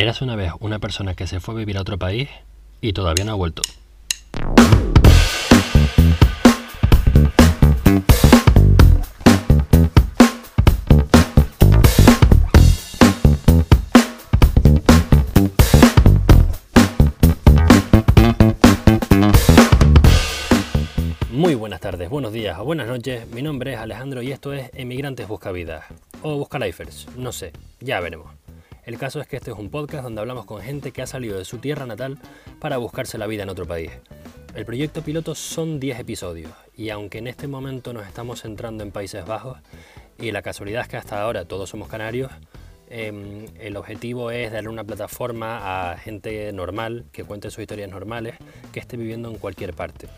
Eras una vez una persona que se fue a vivir a otro país y todavía no ha vuelto. Muy buenas tardes, buenos días o buenas noches. Mi nombre es Alejandro y esto es Emigrantes Busca Vidas o Busca Lifers, no sé, ya veremos. El caso es que este es un podcast donde hablamos con gente que ha salido de su tierra natal para buscarse la vida en otro país. El proyecto piloto son 10 episodios y aunque en este momento nos estamos centrando en Países Bajos y la casualidad es que hasta ahora todos somos canarios, em, el objetivo es darle una plataforma a gente normal que cuente sus historias normales que esté viviendo en cualquier parte.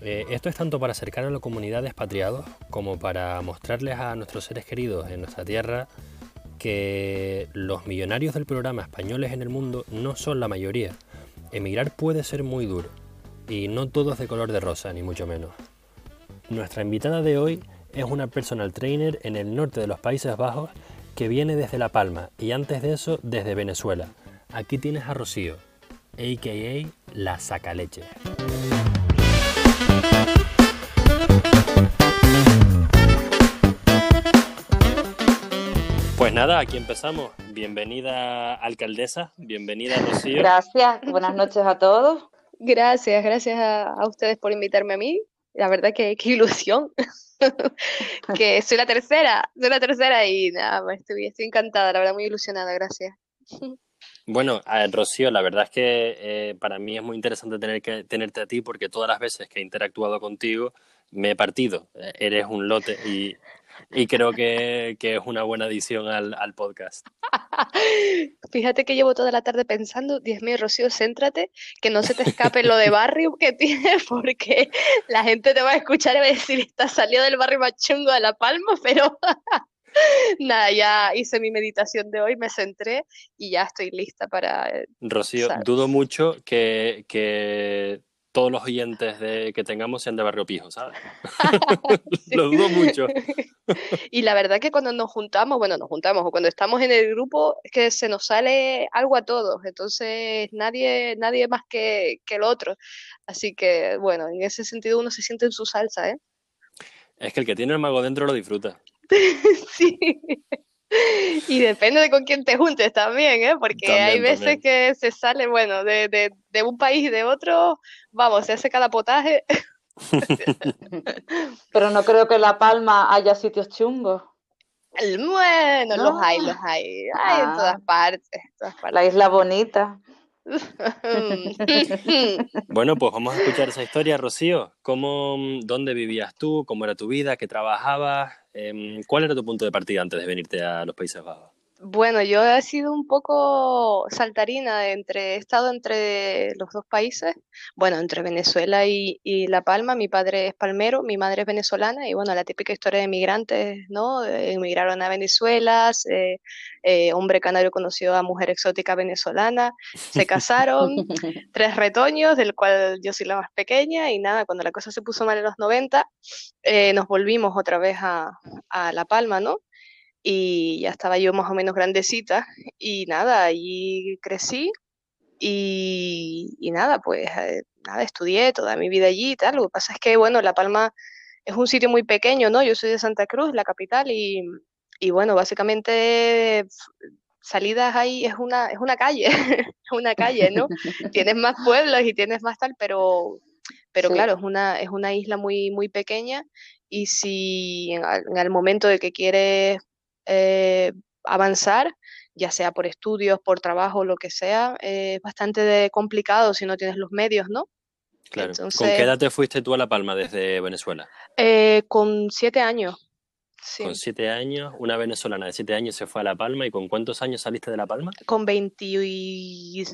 Eh, esto es tanto para acercar a la comunidad de expatriados como para mostrarles a nuestros seres queridos en nuestra tierra que los millonarios del programa españoles en el mundo no son la mayoría. Emigrar puede ser muy duro y no todo es de color de rosa, ni mucho menos. Nuestra invitada de hoy es una personal trainer en el norte de los Países Bajos que viene desde La Palma y antes de eso desde Venezuela. Aquí tienes a Rocío, a.k.a. la sacaleche. Pues nada, aquí empezamos. Bienvenida alcaldesa, bienvenida Rocío. Gracias, buenas noches a todos. Gracias, gracias a, ustedes por invitarme a mí. La verdad que qué ilusión. que soy la tercera, soy la tercera y nada, estoy, estoy encantada, la verdad muy ilusionada, gracias. Bueno, Rocío, la verdad es que eh, para mí es muy interesante tener que, tenerte a ti porque todas las veces que he interactuado contigo me he partido. Eh, eres un lote y, creo que, es una buena adición al, podcast. Fíjate que llevo toda la tarde pensando, Dios mío, Rocío, céntrate, que no se te escape lo de barrio que tienes, porque la gente te va a escuchar y va a decir, está salido del barrio machungo de La Palma, pero Nada, ya hice mi meditación de hoy, me centré y ya estoy lista para... Eh, Rocío, dudo mucho que, que, todos los oyentes de, que tengamos sean de Barrio Pijo, ¿sabes? Lo dudo mucho. y la verdad que cuando nos juntamos, bueno, nos juntamos o cuando estamos en el grupo, es que se nos sale algo a todos, entonces nadie, nadie más que, que el otro. Así que, bueno, en ese sentido uno se siente en su salsa, ¿eh? Es que el que tiene el mago dentro lo disfruta. sí. Y depende de con quién te juntes también, ¿eh? Porque hay veces que se sale, bueno, de, un país y de otro, vamos, se hace cada potaje. Pero no creo que en La Palma haya sitios chungos. Bueno, los hay, los hay. Hay en todas ah. partes, todas partes. La isla bonita. bueno, pues vamos a escuchar esa historia, Rocío. ¿Cómo, ¿Dónde vivías tú? ¿Cómo era tu vida? ¿Qué trabajabas? Em, ¿Cuál era tu punto de partida antes de venirte a los Países Bajos? Bueno, yo he sido un poco saltarina entre, he estado entre los dos países, bueno, entre Venezuela y, La Palma. Mi padre es palmero, mi madre es venezolana y bueno, la típica historia de migrantes, ¿no? Emigraron a Venezuela, eh, hombre canario conoció a mujer exótica venezolana, se casaron, tres retoños, del cual yo soy la más pequeña y nada, cuando la cosa se puso mal en los 90, eh, nos volvimos otra vez a, a La Palma, ¿no? Y ya estaba yo más o menos grandecita y nada, allí crecí y, nada, pues eh, nada, estudié toda mi vida allí y tal. Lo que pasa es que, bueno, La Palma es un sitio muy pequeño, ¿no? Yo soy de Santa Cruz, la capital, y, y bueno, básicamente salidas ahí es una, es una calle, es una calle, ¿no? tienes más pueblos y tienes más tal, pero, pero claro, es una, es una isla muy, muy pequeña y si en, en el momento de que quieres eh, avanzar, ya sea por estudios, por trabajo, lo que sea, es bastante complicado si no tienes los medios, ¿no? Claro. ¿Con qué edad te fuiste tú a La Palma desde Venezuela? Eh, con siete años. Con siete años, una venezolana de siete años se fue a La Palma. ¿Y con cuántos años saliste de La Palma? Con 22,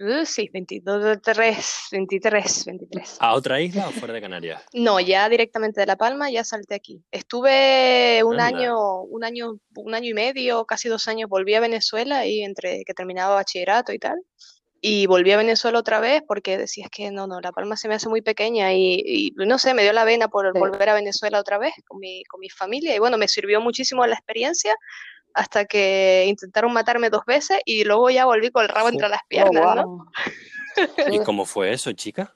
uh, sí, 22, 23, 23, 23. ¿A otra isla o fuera de Canarias? No, ya directamente de La Palma, ya salté aquí. Estuve un año, un año, un año y medio, casi dos años, volví a Venezuela y entre que terminaba bachillerato y tal y volví a Venezuela otra vez porque decía que no, no, La Palma se me hace muy pequeña y, no sé, me dio la vena por volver a Venezuela otra vez con mi, con mi familia y bueno, me sirvió muchísimo la experiencia hasta que intentaron matarme dos veces y luego ya volví con el rabo entre las Oh, piernas, ¿no? ¿Y cómo fue eso, chica?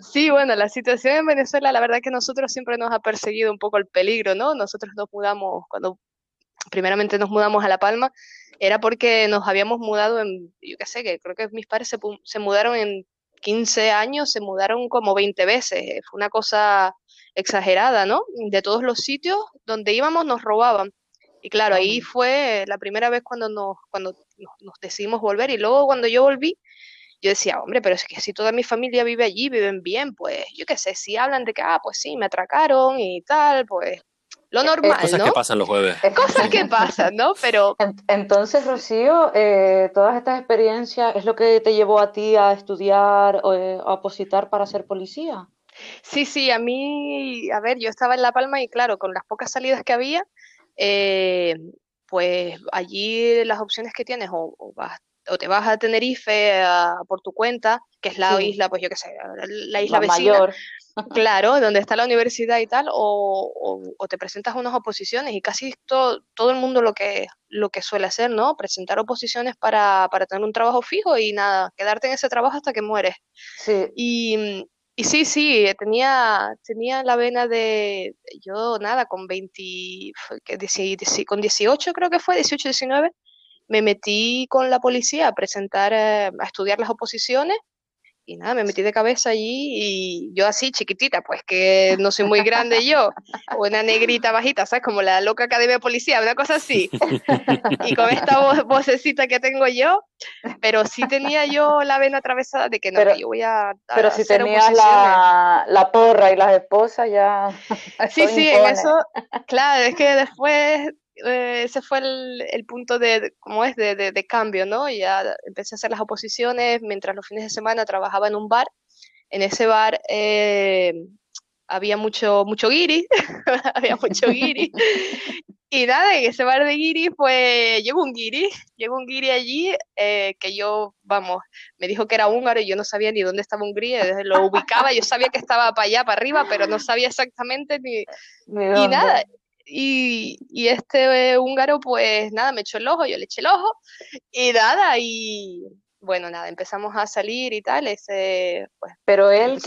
Sí, bueno, la situación en Venezuela, la verdad que nosotros siempre nos ha perseguido un poco el peligro, ¿no? Nosotros nos mudamos, cuando primeramente nos mudamos a La Palma, era porque nos habíamos mudado en, yo qué sé, que creo que mis padres se, se mudaron en 15 años, se mudaron como 20 veces, fue una cosa exagerada, ¿no? De todos los sitios donde íbamos nos robaban. Y claro, ahí fue la primera vez cuando nos, cuando nos decidimos volver y luego cuando yo volví, yo decía, hombre, pero es que si toda mi familia vive allí, viven bien, pues yo qué sé, si hablan de que, ah, pues sí, me atracaron y tal, pues lo Eh, eh, normal, Cosas ¿no? que pasan los jueves. Cosas que pasan, ¿no? Pero En- Entonces, Rocío, eh, todas estas experiencias es lo que te llevó a ti a estudiar o eh, a opositar para ser policía. sí, sí, a mí, a ver, yo estaba en La Palma y claro, con las pocas salidas que había, eh, pues allí las opciones que tienes o, o vas- o te vas a Tenerife a- por tu cuenta, que es la Sí. isla, pues yo qué sé, la isla La vecina, mayor. Claro, donde está la universidad y tal, o, o- o te presentas a unas oposiciones y casi todo, todo el mundo lo que, lo que suele hacer, ¿no? Presentar oposiciones para, para tener un trabajo fijo y nada, quedarte en ese trabajo hasta que mueres. Sí, Y, y sí, sí, tenía, tenía la vena de, yo nada, con 20, fue que dieci- dieci- con 18 creo que fue, 18, 19, me metí con la policía a presentar, eh, a estudiar las oposiciones y nada, me metí de cabeza allí y yo así chiquitita, pues que no soy muy grande yo, una negrita bajita, ¿sabes? Como la loca academia de policía, una cosa así. Y con esta voz, vocecita que tengo yo, pero sí tenía yo la vena atravesada de que no, Pero- que yo voy a, a pero si tenías la, la porra y las esposas, ya Sí, sí, en impone. eso, claro, es que después eh, ese fue el, el punto de, ¿cómo es?, de, de- de cambio, ¿no? Ya empecé a hacer las oposiciones mientras los fines de semana trabajaba en un bar. En ese bar eh, había mucho, mucho guiri, había mucho guiri. Y nada, en ese bar de guiri, pues llegó un guiri, llegó un guiri allí eh, que yo, vamos, me dijo que era húngaro y yo no sabía ni dónde estaba Hungría, desde lo ubicaba, yo sabía que estaba para allá, para arriba, pero no sabía exactamente ni, Ni nada, y, y este húngaro, pues nada, me echó el ojo, yo le eché el ojo, y nada, y bueno, nada, empezamos a salir y tal, ese, pues Pero él.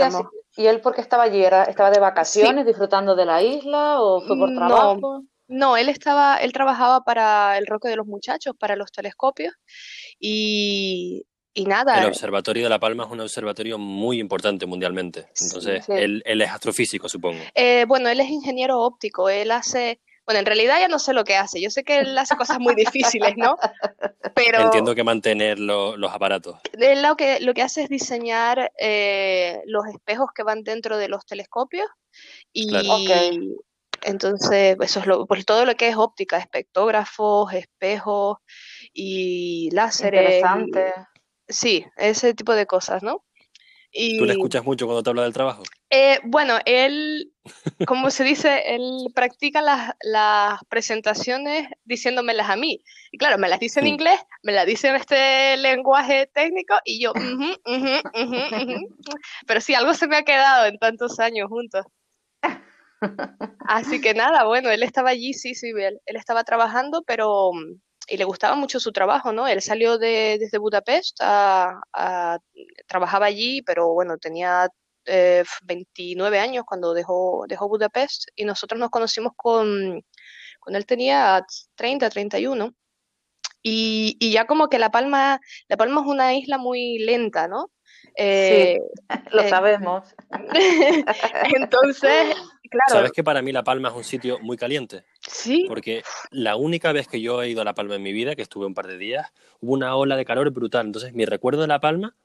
¿Y él por qué estaba allí? ¿Era- ¿Estaba de vacaciones, disfrutando de la isla o fue por No. trabajo? No, él estaba, él trabajaba para el Roque de los Muchachos, para los telescopios, y, y El nada, Observatorio de La Palma es un observatorio muy importante mundialmente. Entonces, Sí. él, él es astrofísico, supongo. eh, bueno, él es ingeniero óptico, él hace, bueno, en realidad ya no sé lo que hace, yo sé que él hace cosas muy difíciles, ¿no? Pero... Entiendo que mantener lo- los aparatos. Él lo que, lo que hace es diseñar eh, los espejos que van dentro de los telescopios y Claro. Ok. entonces eso es lo, pues todo lo que es óptica, espectógrafos, espejos y láseres. y- Interesante. Sí, ese tipo de cosas, ¿no? Y ¿Tú le escuchas mucho cuando te habla del trabajo? eh, bueno, él, como se dice, él practica las, las presentaciones diciéndomelas a mí. Y claro, me las dice en Mm. inglés, me las dice en este lenguaje técnico y yo. Pero sí, algo se me ha quedado en tantos años juntos. Así que nada, bueno, él estaba allí, sí, sí, él, él estaba trabajando, pero mm, y le gustaba mucho su trabajo, ¿no? Él salió de, desde Budapest, a, a- trabajaba allí, pero bueno, tenía eh, 29 años cuando dejó, dejó Budapest y nosotros nos conocimos con, cuando él tenía 30, 31. Y, y ya como que La Palma, La Palma es una isla muy lenta, ¿no? Eh, Lo sabemos. entonces, claro, ¿Sabes que para mí La Palma es un sitio muy caliente? Sí, Porque la única vez que yo he ido a La Palma en mi vida, que estuve un par de días, hubo una ola de calor brutal. Entonces, mi recuerdo de La Palma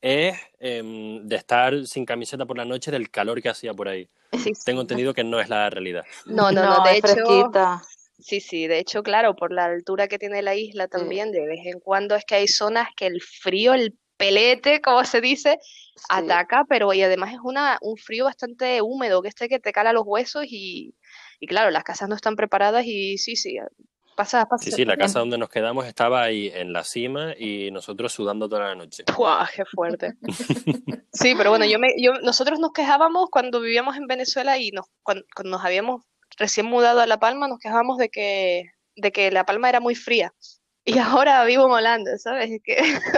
es em, de estar sin camiseta por la noche del calor que hacía por ahí. sí, sí. Tengo entendido que no es la realidad. No, no, no, de hecho, fresquita. Sí, sí, de hecho, claro, por la altura que tiene la isla también, de vez en cuando es que hay zonas que el frío, el pelete, como se dice, Sí. ataca, pero y además es una, un frío bastante húmedo, que este que te cala los huesos y, y claro, las casas no están preparadas y sí, sí, pasa, pasa Sí, sí, la casa donde nos quedamos estaba ahí en la cima y nosotros sudando toda la noche. ¡Guau, qué fuerte! Sí, pero bueno, yo me, yo, nosotros nos quejábamos cuando vivíamos en Venezuela y nos, cuando, cuando nos habíamos recién mudado a La Palma, nos quejábamos de que, de que La Palma era muy fría. Y ahora vivo en Holanda, ¿sabes? Que...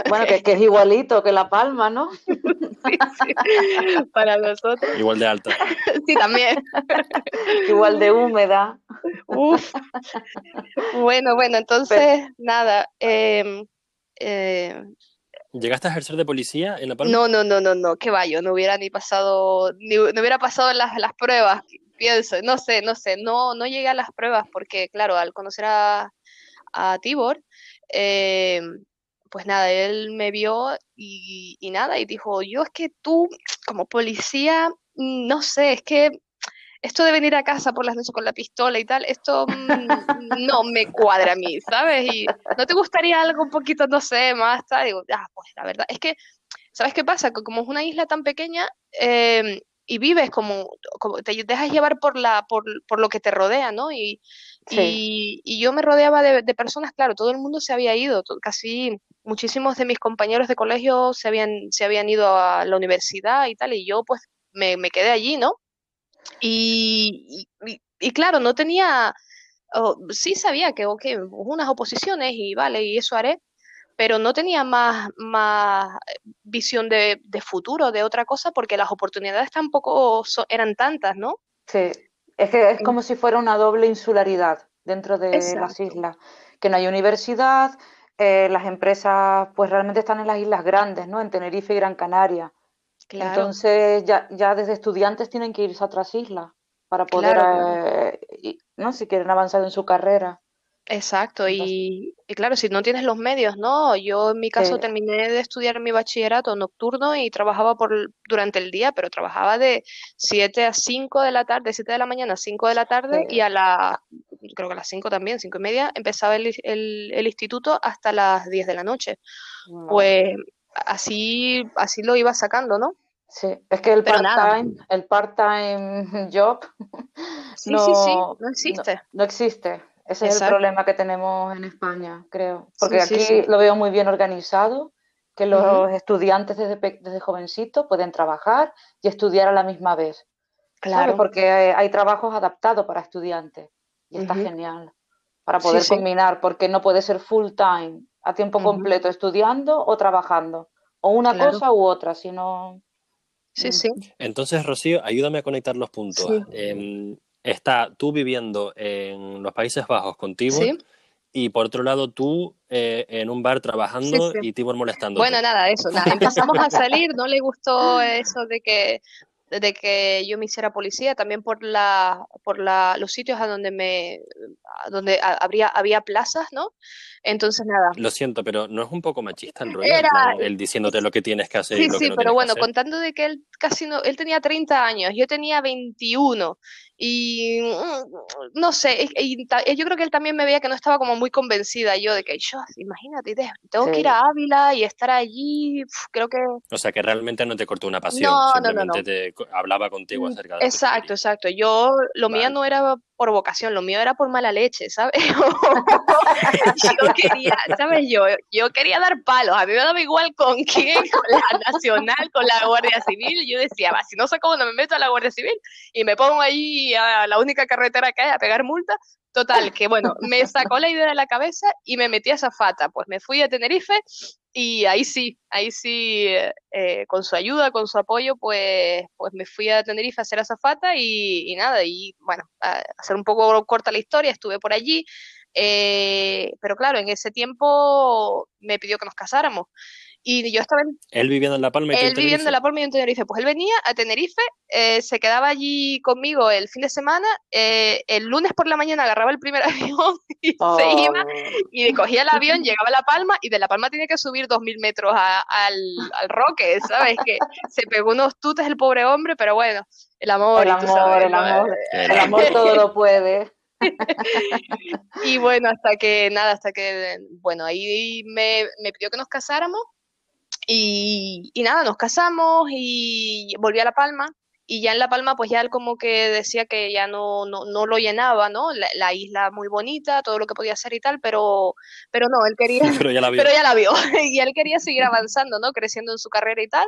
Bueno, que, que, es igualito que La Palma, ¿no? sí, sí, para nosotros. Igual de alta. Sí, también. Igual de húmeda. Uf. Bueno, bueno, entonces, Pero... nada. Eh, eh, ¿Llegaste a ejercer de policía en La Palma? No, no, no, no, no, que vaya, no hubiera ni pasado, ni, no hubiera pasado las, las pruebas, pienso, no sé, no sé, no, no llegué a las pruebas porque, claro, al conocer a, a Tibor, eh, pues nada, él me vio y, nada, y dijo, yo es que tú como policía, no sé, es que esto de venir a casa por las noches con la pistola y tal, esto mmm, no me cuadra a mí, ¿sabes? Y no te gustaría algo un poquito, no sé, más, tal, digo, ah, pues la verdad, es que, ¿sabes qué pasa? Que como es una isla tan pequeña, eh, y vives como, como, te dejas llevar por la por, por lo que te rodea, ¿no? Sí. y, y, yo me rodeaba de, de, personas, claro, todo el mundo se había ido, todo, casi muchísimos de mis compañeros de colegio se habían, se habían ido a la universidad y tal, y yo pues me, me quedé allí, ¿no? Y, y, y claro, no tenía, oh, sí sabía que, ok, unas oposiciones y vale, y eso haré, pero no tenía más, más visión de, de, futuro, de otra cosa, porque las oportunidades tampoco so, eran tantas, ¿no? Sí, es que es como si fuera una doble insularidad dentro de Exacto. las islas, que no hay universidad, eh, las empresas pues realmente están en las islas grandes, ¿no? En Tenerife y Gran Canaria. Claro. Entonces ya, ya desde estudiantes tienen que irse a otras islas para poder, claro. eh, ¿no? Si quieren avanzar en su carrera. Exacto, y, y, claro, si no tienes los medios, ¿no? Yo en mi caso sí. terminé de estudiar mi bachillerato nocturno y trabajaba por durante el día, pero trabajaba de 7 a 5 de la tarde, 7 de la mañana a 5 de la tarde sí. y a la, creo que a las 5 también, 5 y media, empezaba el, el, el, instituto hasta las 10 de la noche. Wow. Pues así, así lo iba sacando, ¿no? Sí, es que el part-time, el part-time job sí, no, no existe. No, no existe. Ese Exacto. es el problema que tenemos en España, creo. Porque sí, aquí sí, sí. lo veo muy bien organizado, que los uh -huh. estudiantes desde, desde jovencitos pueden trabajar y estudiar a la misma vez. Claro. ¿sabes? Porque hay trabajos adaptados para estudiantes y está uh -huh. genial para poder combinar, porque no puede ser full time, a tiempo uh -huh. completo, estudiando o trabajando. O una claro. cosa u otra, sino... Sí, sí. Entonces, Rocío, ayúdame a conectar los puntos. Eh, está tú viviendo en los Países Bajos con Tibor ¿Sí? y por otro lado tú eh, en un bar trabajando sí, sí. y Tibor molestando. Bueno, nada, eso, nada. Empezamos a salir, no le gustó eso de que de que yo me hiciera policía, también por la por la, los sitios a donde me a donde habría había plazas, ¿no? Entonces nada. Lo siento, pero no es un poco machista el rollo, Era... él diciéndote lo que tienes que hacer. Sí, y lo sí, que no pero bueno, contando de que él casi no, él tenía 30 años, yo tenía 21 y mm, no sé, y, y, yo creo que él también me veía que no estaba como muy convencida yo de que yo, imagínate, tengo sí. que ir a Ávila y estar allí, creo que... O sea, que realmente no te cortó una pasión, no, simplemente no, no, te hablaba contigo mm, acerca de... Exacto, exacto, yo, lo vale. mío no era por vocación, lo mío era por mala leche, ¿sabes? yo quería, ¿sabes? Yo, yo quería dar palos, a mí me daba igual con quién, con la Nacional, con la Guardia Civil, yo decía, va, si no sé cómo no me meto a la Guardia Civil y me pongo ahí a la única carretera que hay a pegar multa, total, que bueno, me sacó la idea de la cabeza y me metí a Zafata, pues me fui a Tenerife y ahí sí, ahí sí, eh, con su ayuda, con su apoyo, pues, pues me fui a Tenerife a hacer azafata y, y nada, y bueno, a hacer un poco corta la historia, estuve por allí, eh, pero claro, en ese tiempo me pidió que nos casáramos. Y yo estaba en... Él viviendo en La Palma y Él viviendo en La Palma y en Tenerife. Pues él venía a Tenerife, eh, se quedaba allí conmigo el fin de semana, eh, el lunes por la mañana agarraba el primer avión y oh. se iba, y cogía el avión, llegaba a La Palma, y de La Palma tenía que subir dos mil metros a, al, al Roque, ¿sabes? Que se pegó unos tutes el pobre hombre, pero bueno, el amor. El amor, sabes, el amor, el amor todo lo puede. y bueno, hasta que, nada, hasta que, bueno, ahí me, me pidió que nos casáramos y, y, nada, nos casamos y volví a La Palma. Y ya en La Palma, pues ya él como que decía que ya no, no, no lo llenaba, ¿no? La, la, isla muy bonita, todo lo que podía hacer y tal, pero, pero no, él quería... pero ya la vio. Pero ya la vio. y él quería seguir avanzando, ¿no? Creciendo en su carrera y tal.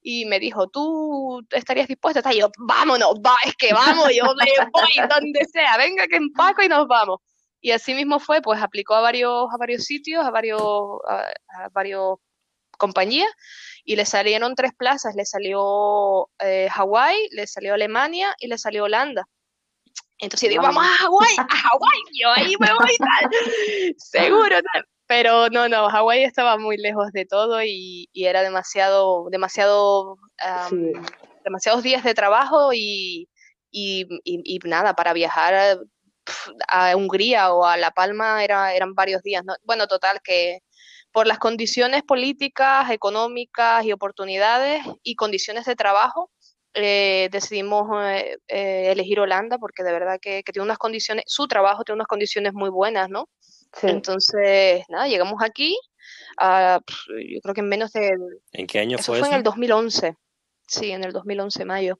Y me dijo, ¿tú estarías dispuesta? Y yo, vámonos, va, es que vamos, yo me voy donde sea, venga que empaco y nos vamos. y así mismo fue, pues aplicó a varios, a varios sitios, a varios, a, varios compañías y le salieron tres plazas, le salió eh, Hawái, le salió Alemania y le salió Holanda. Entonces digo, vamos a Hawái, a Hawái, yo ahí me voy tal, seguro tal. Pero no, no, Hawái estaba muy lejos de todo y, era demasiado, demasiado, demasiados días de trabajo y, y, nada, para viajar a Hungría o a La Palma era, eran varios días. Bueno, total, que por las condiciones políticas, económicas y oportunidades y condiciones de trabajo, eh, decidimos eh, eh, elegir Holanda porque de verdad que, que, tiene unas condiciones, su trabajo tiene unas condiciones muy buenas, ¿no? Entonces, nada, llegamos aquí, yo creo que en menos de... ¿En qué año eso fue fue en el 2011, sí, en el 2011, mayo.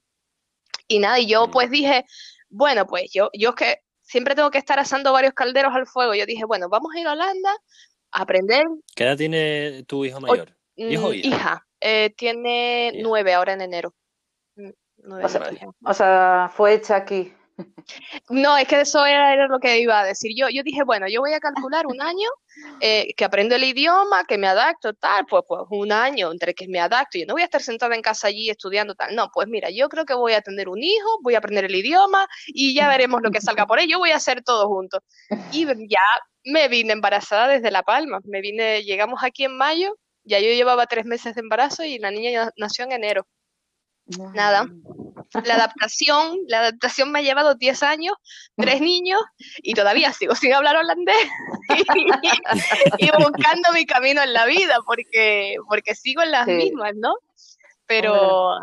Y nada, y yo mm. pues dije, bueno, pues yo, yo que siempre tengo que estar asando varios calderos al fuego, yo dije, bueno, vamos a ir a Holanda aprender. ¿Qué edad tiene tu hijo mayor? ¿Hijo hija? hija eh, tiene nueve ahora en enero. Mm, o sea, fue hecha aquí. No, es que eso era, lo que iba a decir. Yo, yo dije, bueno, yo voy a calcular un año eh, que aprendo el idioma, que me adapto, tal, pues, pues un año entre que me adapto. y no voy a estar sentada en casa allí estudiando, tal. No, pues mira, yo creo que voy a tener un hijo, voy a aprender el idioma y ya veremos lo que salga por ello. Voy a hacer todo junto. Y ya me vine embarazada desde La Palma. Me vine, llegamos aquí en mayo, ya yo llevaba tres meses de embarazo y la niña nació en enero. Nada. La adaptación, la adaptación me ha llevado 10 años, tres niños y todavía sigo sin hablar holandés y, buscando mi camino en la vida porque, porque sigo en las mismas, ¿no? Pero,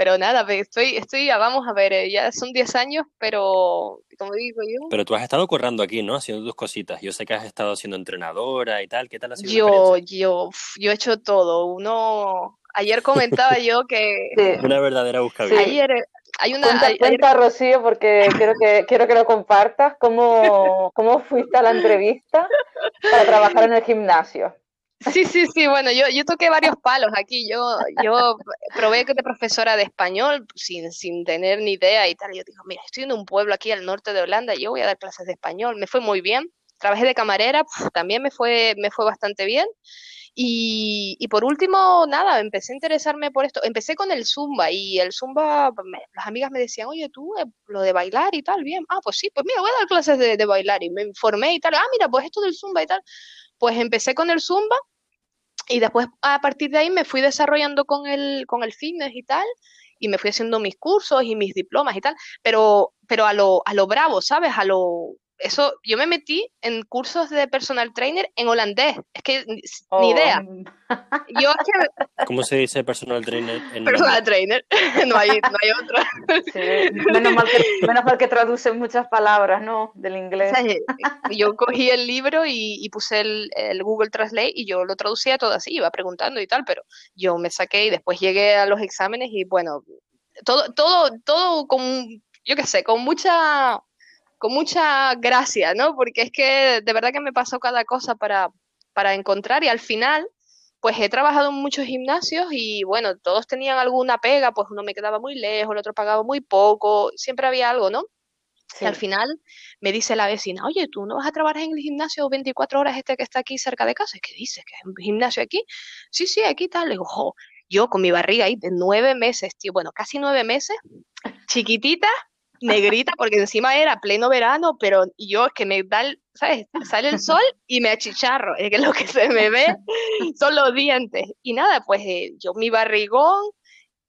pero nada, estoy, estoy, vamos a ver, eh, ya son 10 años, pero como digo yo. Pero tú has estado currando aquí, ¿no? Haciendo tus cositas. Yo sé que has estado siendo entrenadora y tal. ¿Qué tal ha sido? Yo, yo, yo he hecho todo. Uno, Ayer comentaba yo que... Una verdadera buscadilla. Ayer hay una... Cuenta, cuenta Rocío, porque quiero que, quiero que lo compartas. ¿Cómo, ¿Cómo fuiste a la entrevista para trabajar en el gimnasio? Sí, sí, sí, bueno, yo, yo toqué varios palos aquí, yo, yo probé que de profesora de español sin, sin tener ni idea y tal, yo digo, mira, estoy en un pueblo aquí al norte de Holanda, yo voy a dar clases de español, me fue muy bien, trabajé de camarera, también me fue, me fue bastante bien, y, por último, nada, empecé a interesarme por esto. Empecé con el Zumba y el Zumba, las amigas me decían, oye, tú, eh, lo de bailar y tal, bien. Ah, pues sí, pues mira, voy a dar clases de, bailar y me informé y tal. Ah, mira, pues esto del Zumba y tal. Pues empecé con el Zumba y después a partir de ahí me fui desarrollando con el, con el fitness y tal y me fui haciendo mis cursos y mis diplomas y tal, pero, pero a lo, a lo bravo, ¿sabes? A lo, eso, yo me metí en cursos de personal trainer en holandés. Es que ni, oh. idea. Yo ¿Cómo se dice personal trainer? En personal trainer. no, hay, no hay otra. menos, mal que, menos mal que traducen muchas palabras, ¿no? Del inglés. yo cogí el libro y, puse el, el, Google Translate y yo lo traducía todo así, iba preguntando y tal, pero yo me saqué y después llegué a los exámenes y bueno, todo, todo, todo con, yo qué sé, con mucha con mucha gracia, ¿no? Porque es que de verdad que me pasó cada cosa para, para encontrar y al final, pues he trabajado en muchos gimnasios y bueno, todos tenían alguna pega, pues uno me quedaba muy lejos, el otro pagaba muy poco, siempre había algo, ¿no? Y al final me dice la vecina, oye, ¿tú no vas a trabajar en el gimnasio 24 horas este que está aquí cerca de casa? ¿Qué dices? ¿Que es un gimnasio aquí? Sí, sí, aquí tal. Le digo, yo con mi barriga ahí de nueve meses, tío, bueno, casi nueve meses, chiquitita, negrita, porque encima era pleno verano, pero yo es que me da, ¿sabes? Sale el sol y me achicharro, es que lo que se me ve son los dientes. Y nada, pues eh, yo mi barrigón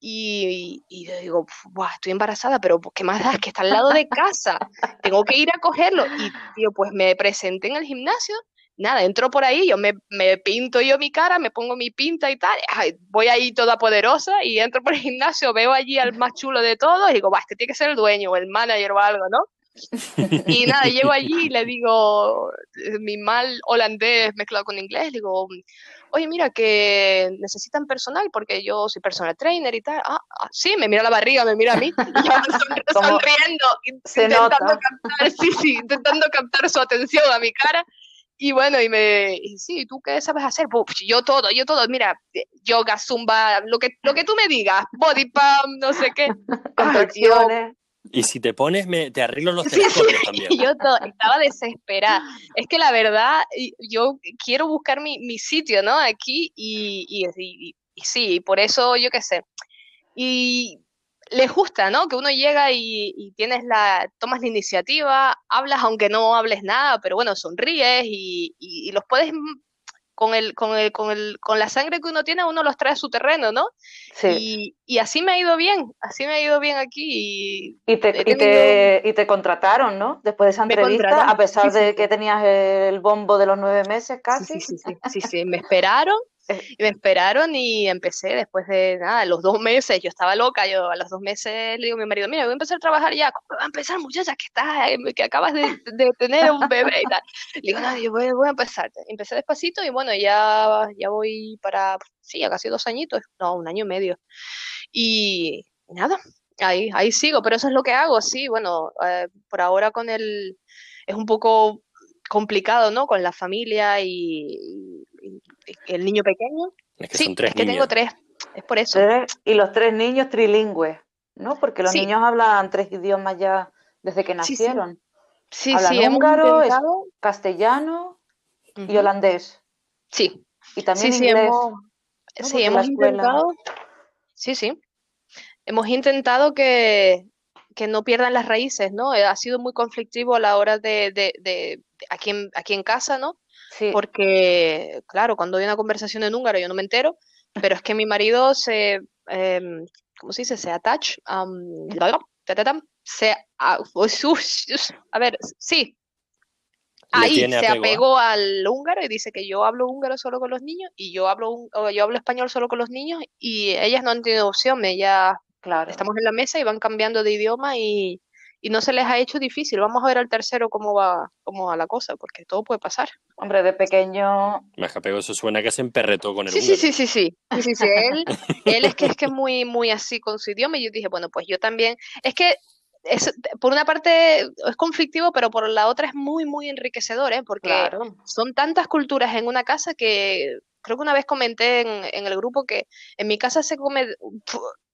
y, digo, Buah, estoy embarazada, pero ¿qué más da? Que está al lado de casa, tengo que ir a cogerlo. Y, tío, pues me presenté en el gimnasio nada, entro por ahí, yo me, me, pinto yo mi cara, me pongo mi pinta y tal, voy ahí toda poderosa y entro por el gimnasio, veo allí al más chulo de todos y digo, va, este tiene que ser el dueño o el manager o algo, ¿no? y nada, llego allí y le digo, mi mal holandés mezclado con inglés, digo, oye, mira, que necesitan personal porque yo soy personal trainer y tal. Ah, ah sí, me mira la barriga, me mira a mí, y yo sonriendo, intentando captar, sí, sí, intentando captar su atención a mi cara. Y bueno, y me y sí, ¿tú qué sabes hacer? Pues yo todo, yo todo, mira, yoga, zumba, lo que, lo que tú me digas, body pump, no sé qué. Contracciones. Y si te pones, me, te arreglo los telescopios también. Yo estaba desesperada. Es que la verdad, yo quiero buscar mi, mi sitio, ¿no? Aquí y, y, y, y sí, por eso yo qué sé. Y les gusta, ¿no? Que uno llega y, tienes la, tomas la iniciativa, hablas aunque no hables nada, pero bueno, sonríes y, los puedes con el, con el, con el, con la sangre que uno tiene, uno los trae a su terreno, ¿no? Sí. Y, así me ha ido bien, así me ha ido bien aquí. Y, te, y te, contrataron, ¿no? Después de esa entrevista, a pesar de que tenías el bombo de los nueve meses casi. Sí, sí, sí, sí, me esperaron y me esperaron y empecé después de nada, los dos meses, yo estaba loca, yo a los dos meses le digo a mi marido, mira, voy a empezar a trabajar ya, ¿cómo va a empezar muchacha que estás, eh, que acabas de, tener un bebé y tal? Le digo, no, yo voy, a empezar. Empecé despacito y bueno, ya, ya voy para, sí, ya casi dos añitos, no, un año y medio. Y nada, ahí, ahí sigo, pero eso es lo que hago, sí, bueno, eh, por ahora con el, es un poco complicado, ¿no? Con la familia y, el niño pequeño. Es que son tres es que tengo tres, es por eso. Y los tres niños trilingües, ¿no? Porque los niños hablan tres idiomas ya desde que nacieron. Sí, sí, húngaro, castellano y holandés. Sí. Y también inglés. Hemos, Sí, hemos intentado. Sí, sí. Hemos intentado que, que no pierdan las raíces, ¿no? Ha sido muy conflictivo a la hora de, de, de, aquí, en, aquí en casa, ¿no? Porque, claro, cuando hay una conversación en húngaro yo no me entero, pero es que mi marido se, eh, ¿cómo se dice? Se attach, um, se, a ver, sí. Ahí se apegó al húngaro y dice que yo hablo húngaro solo con los niños y yo hablo yo hablo español solo con los niños y ellas no han tenido opción, ellas claro. estamos en la mesa y van cambiando de idioma y, y no se les ha hecho difícil. Vamos a ver al tercero cómo va, cómo va la cosa, porque todo puede pasar. Hombre, de pequeño. Me pegó eso suena que se emperretó con el sí, sí, sí, sí, sí, sí, sí, Él, él es que es que muy, muy así con su idioma. Y yo dije, bueno, pues yo también. Es que es, por una parte es conflictivo, pero por la otra es muy, muy enriquecedor, ¿eh? porque son tantas culturas en una casa que creo que una vez comenté en, en, el grupo que en mi casa se come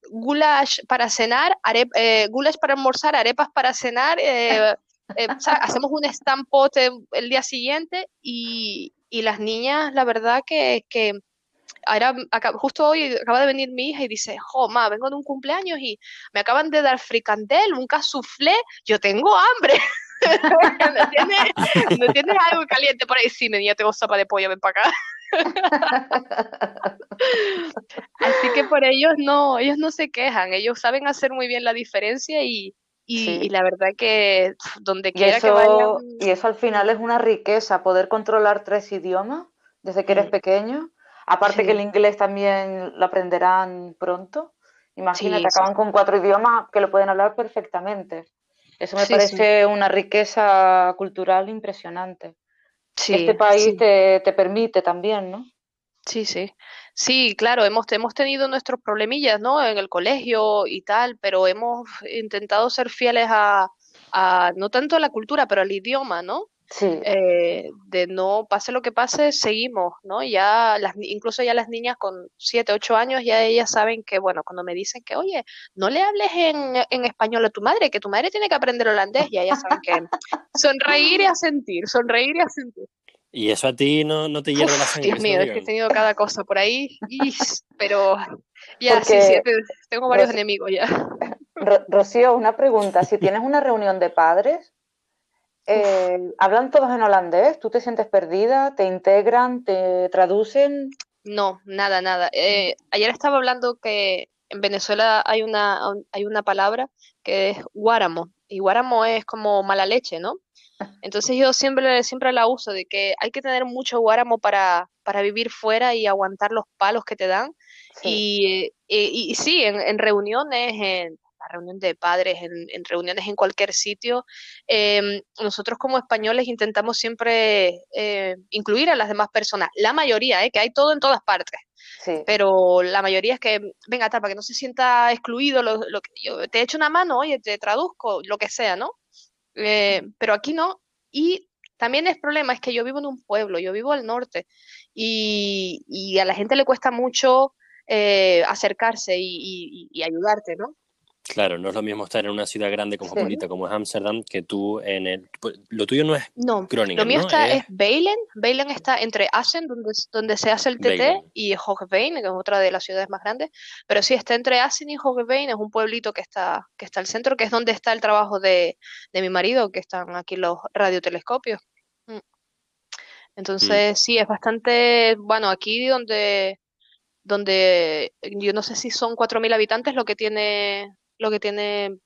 goulash para cenar, eh, goulash para almorzar, arepas para cenar, eh, eh, hacemos un estampote el día siguiente y, las niñas, la verdad que, que ahora, justo hoy acaba de venir mi hija y dice, jo, vengo de un cumpleaños y me acaban de dar fricandel, un casuflé, yo tengo hambre. ¿No, tienes, algo caliente por ahí? Sí, niña, tengo sopa de pollo, ven para acá. Así que por ellos no, ellos no se quejan, ellos saben hacer muy bien la diferencia y, y, la verdad que donde quiera que vayan... Y eso al final es una riqueza, poder controlar tres idiomas desde que eres pequeño. Aparte que el inglés también lo aprenderán pronto. Imagínate, acaban con cuatro idiomas que lo pueden hablar perfectamente. Eso me parece una riqueza cultural impresionante. Este país te, te, permite también, ¿no? Sí, sí. Sí, claro, hemos, hemos tenido nuestros problemillas, ¿no? En el colegio y tal, pero hemos intentado ser fieles a, a no tanto a la cultura, pero al idioma, ¿no? Sí. Eh, de no pase lo que pase, seguimos, ¿no? Ya las, incluso ya las niñas con 7, 8 años, ya ellas saben que, bueno, cuando me dicen que, oye, no le hables en, en español a tu madre, que tu madre tiene que aprender holandés, ya ellas saben que sonreír y asentir, sonreír y asentir. ¿Y eso a ti no, no te hierve la sangre? Dios mío, es que he tenido cada cosa por ahí, pero ya, sí, sí, tengo varios enemigos ya. Rocío, una pregunta, si tienes una reunión de padres, eh, ¿Hablan todos en holandés? ¿Tú te sientes perdida? ¿Te integran? ¿Te traducen? No, nada, nada. Eh, ayer estaba hablando que en Venezuela hay una, hay una palabra que es guáramo, y guáramo es como mala leche, ¿no? Entonces yo siempre, siempre la uso de que hay que tener mucho guáramo para, para vivir fuera y aguantar los palos que te dan. Y, y, sí, en, en reuniones, en, reunión de padres, en, reuniones en cualquier sitio, em, nosotros como españoles intentamos siempre eh, incluir a las demás personas. La mayoría, eh, que hay todo en todas partes. Pero la mayoría es que, venga, tal, para que no se sienta excluido, lo, que yo te echo una mano, oye, te traduzco, lo que sea, ¿no? Eh, pero aquí no. Y también el problema es que yo vivo en un pueblo, yo vivo al norte y, y a la gente le cuesta mucho acercarse y, y, ayudarte, ¿no? Claro, no es lo mismo estar en una ciudad grande como bonita como es Ámsterdam que tú en el... Pues, lo tuyo no es no, Lo mío está, es, Beilen. Beilen está entre Assen, donde, donde se hace el TT, y Hoogeveen, que es otra de las ciudades más grandes. Pero sí, está entre Assen y Hoogeveen. Es un pueblito que está, que está al centro, que es donde está el trabajo de, de mi marido, que están aquí los radiotelescopios. Mm. Entonces, mm. sí, es bastante... Bueno, aquí donde donde yo no sé si son 4.000 habitantes lo que tiene lo que tiene...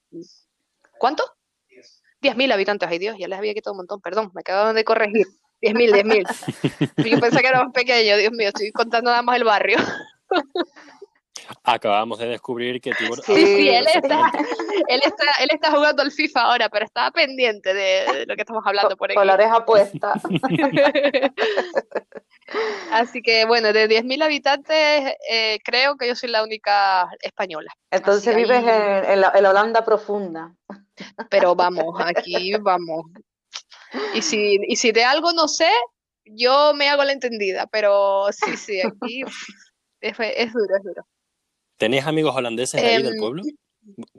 ¿Cuánto? 10.000 habitantes. Ay Dios, ya les había quitado un montón, perdón, me acaban de corregir. 10.000, 10.000. Yo pensé que era más pequeño, Dios mío, estoy contando nada más el barrio. Acabamos de descubrir que Tibor... Sí, sí, él está, él, está, él está jugando al FIFA ahora, pero estaba pendiente de, lo que estamos hablando por aquí. Con la oreja puesta. Así que bueno, de 10.000 habitantes eh, creo que yo soy la única española. Entonces vives en, la, Holanda profunda. Pero vamos, aquí vamos. Y si, y si de algo no sé, yo me hago la entendida, pero sí, sí, aquí es, es duro, es duro. ¿Tenéis amigos holandeses ahí del em, pueblo?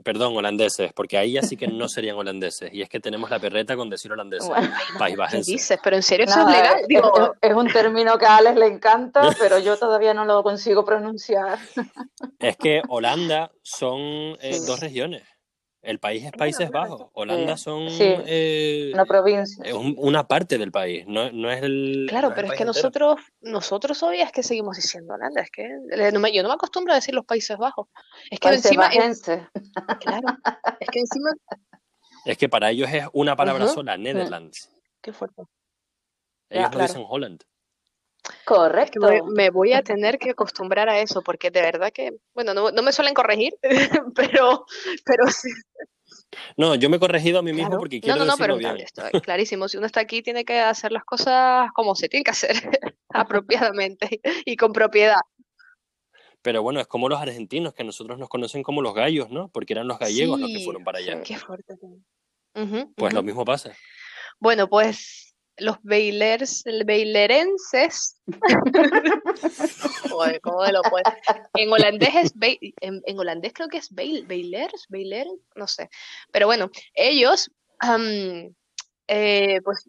Perdón, holandeses, porque ahí ya sí que no serían holandeses. Y es que tenemos la perreta con decir holandés. País ¿Qué dices? Pero en serio, eso es legal. Es, un término que a Alex le encanta, pero yo todavía no lo consigo pronunciar. Es que Holanda son eh, dos regiones. El país es Países Bajos. Holanda son eh, una provincia. Es una parte del país, no, no es el. Claro, pero es que nosotros, nosotros hoy es que seguimos diciendo Holanda. Es que yo no me acostumbro a decir los Países Bajos. Es que encima. claro, es que encima. Es que para ellos es una palabra sola, Netherlands. Qué fuerte. Ellos no dicen Holland. Correcto. me, voy a tener que acostumbrar a eso, porque de verdad que, bueno, no, me suelen corregir, pero, pero sí. No, yo me he corregido a mí mismo porque quiero No, no, no, pero clarísimo. Si uno está aquí, tiene que hacer las cosas como se tienen que hacer, apropiadamente y con propiedad. Pero bueno, es como los argentinos, que nosotros nos conocen como los gallos, ¿no? Porque eran los gallegos los que fueron para allá. Qué fuerte. pues lo mismo pasa. Bueno, pues los bailers, bailerenses. Joder, ¿cómo lo puedes? En holandés es en, holandés creo que es bail, bailers, bailer, no sé. Pero bueno, ellos, eh, pues.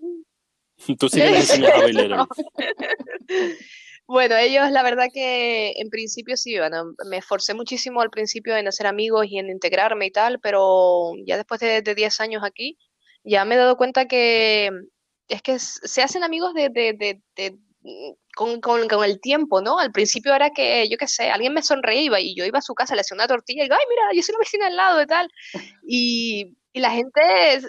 Tú sí que les enseñas a bailar. Bueno, ellos la verdad que en principio sí, bueno, me esforcé muchísimo al principio en hacer amigos y en integrarme y tal, pero ya después de 10 años aquí, ya me he dado cuenta que es que se hacen amigos de, de, de, mm, con, con, con, el tiempo, ¿no? Al principio era que, yo qué sé, alguien me sonreía y yo iba a su casa, le hacía una tortilla y digo, ay, mira, yo soy la vecina al lado y tal. Y, y la gente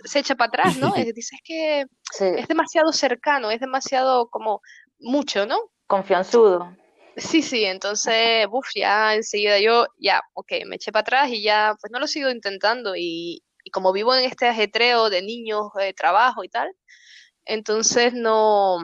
se echa para atrás, ¿no? Dices que es demasiado cercano, es demasiado como mucho, ¿no? Confianzudo. Sí, sí, entonces, uff, ya enseguida yo, ya, ok, me eché para atrás y ya, pues no lo sigo intentando y, y como vivo en este ajetreo de niños, de trabajo y tal, entonces no...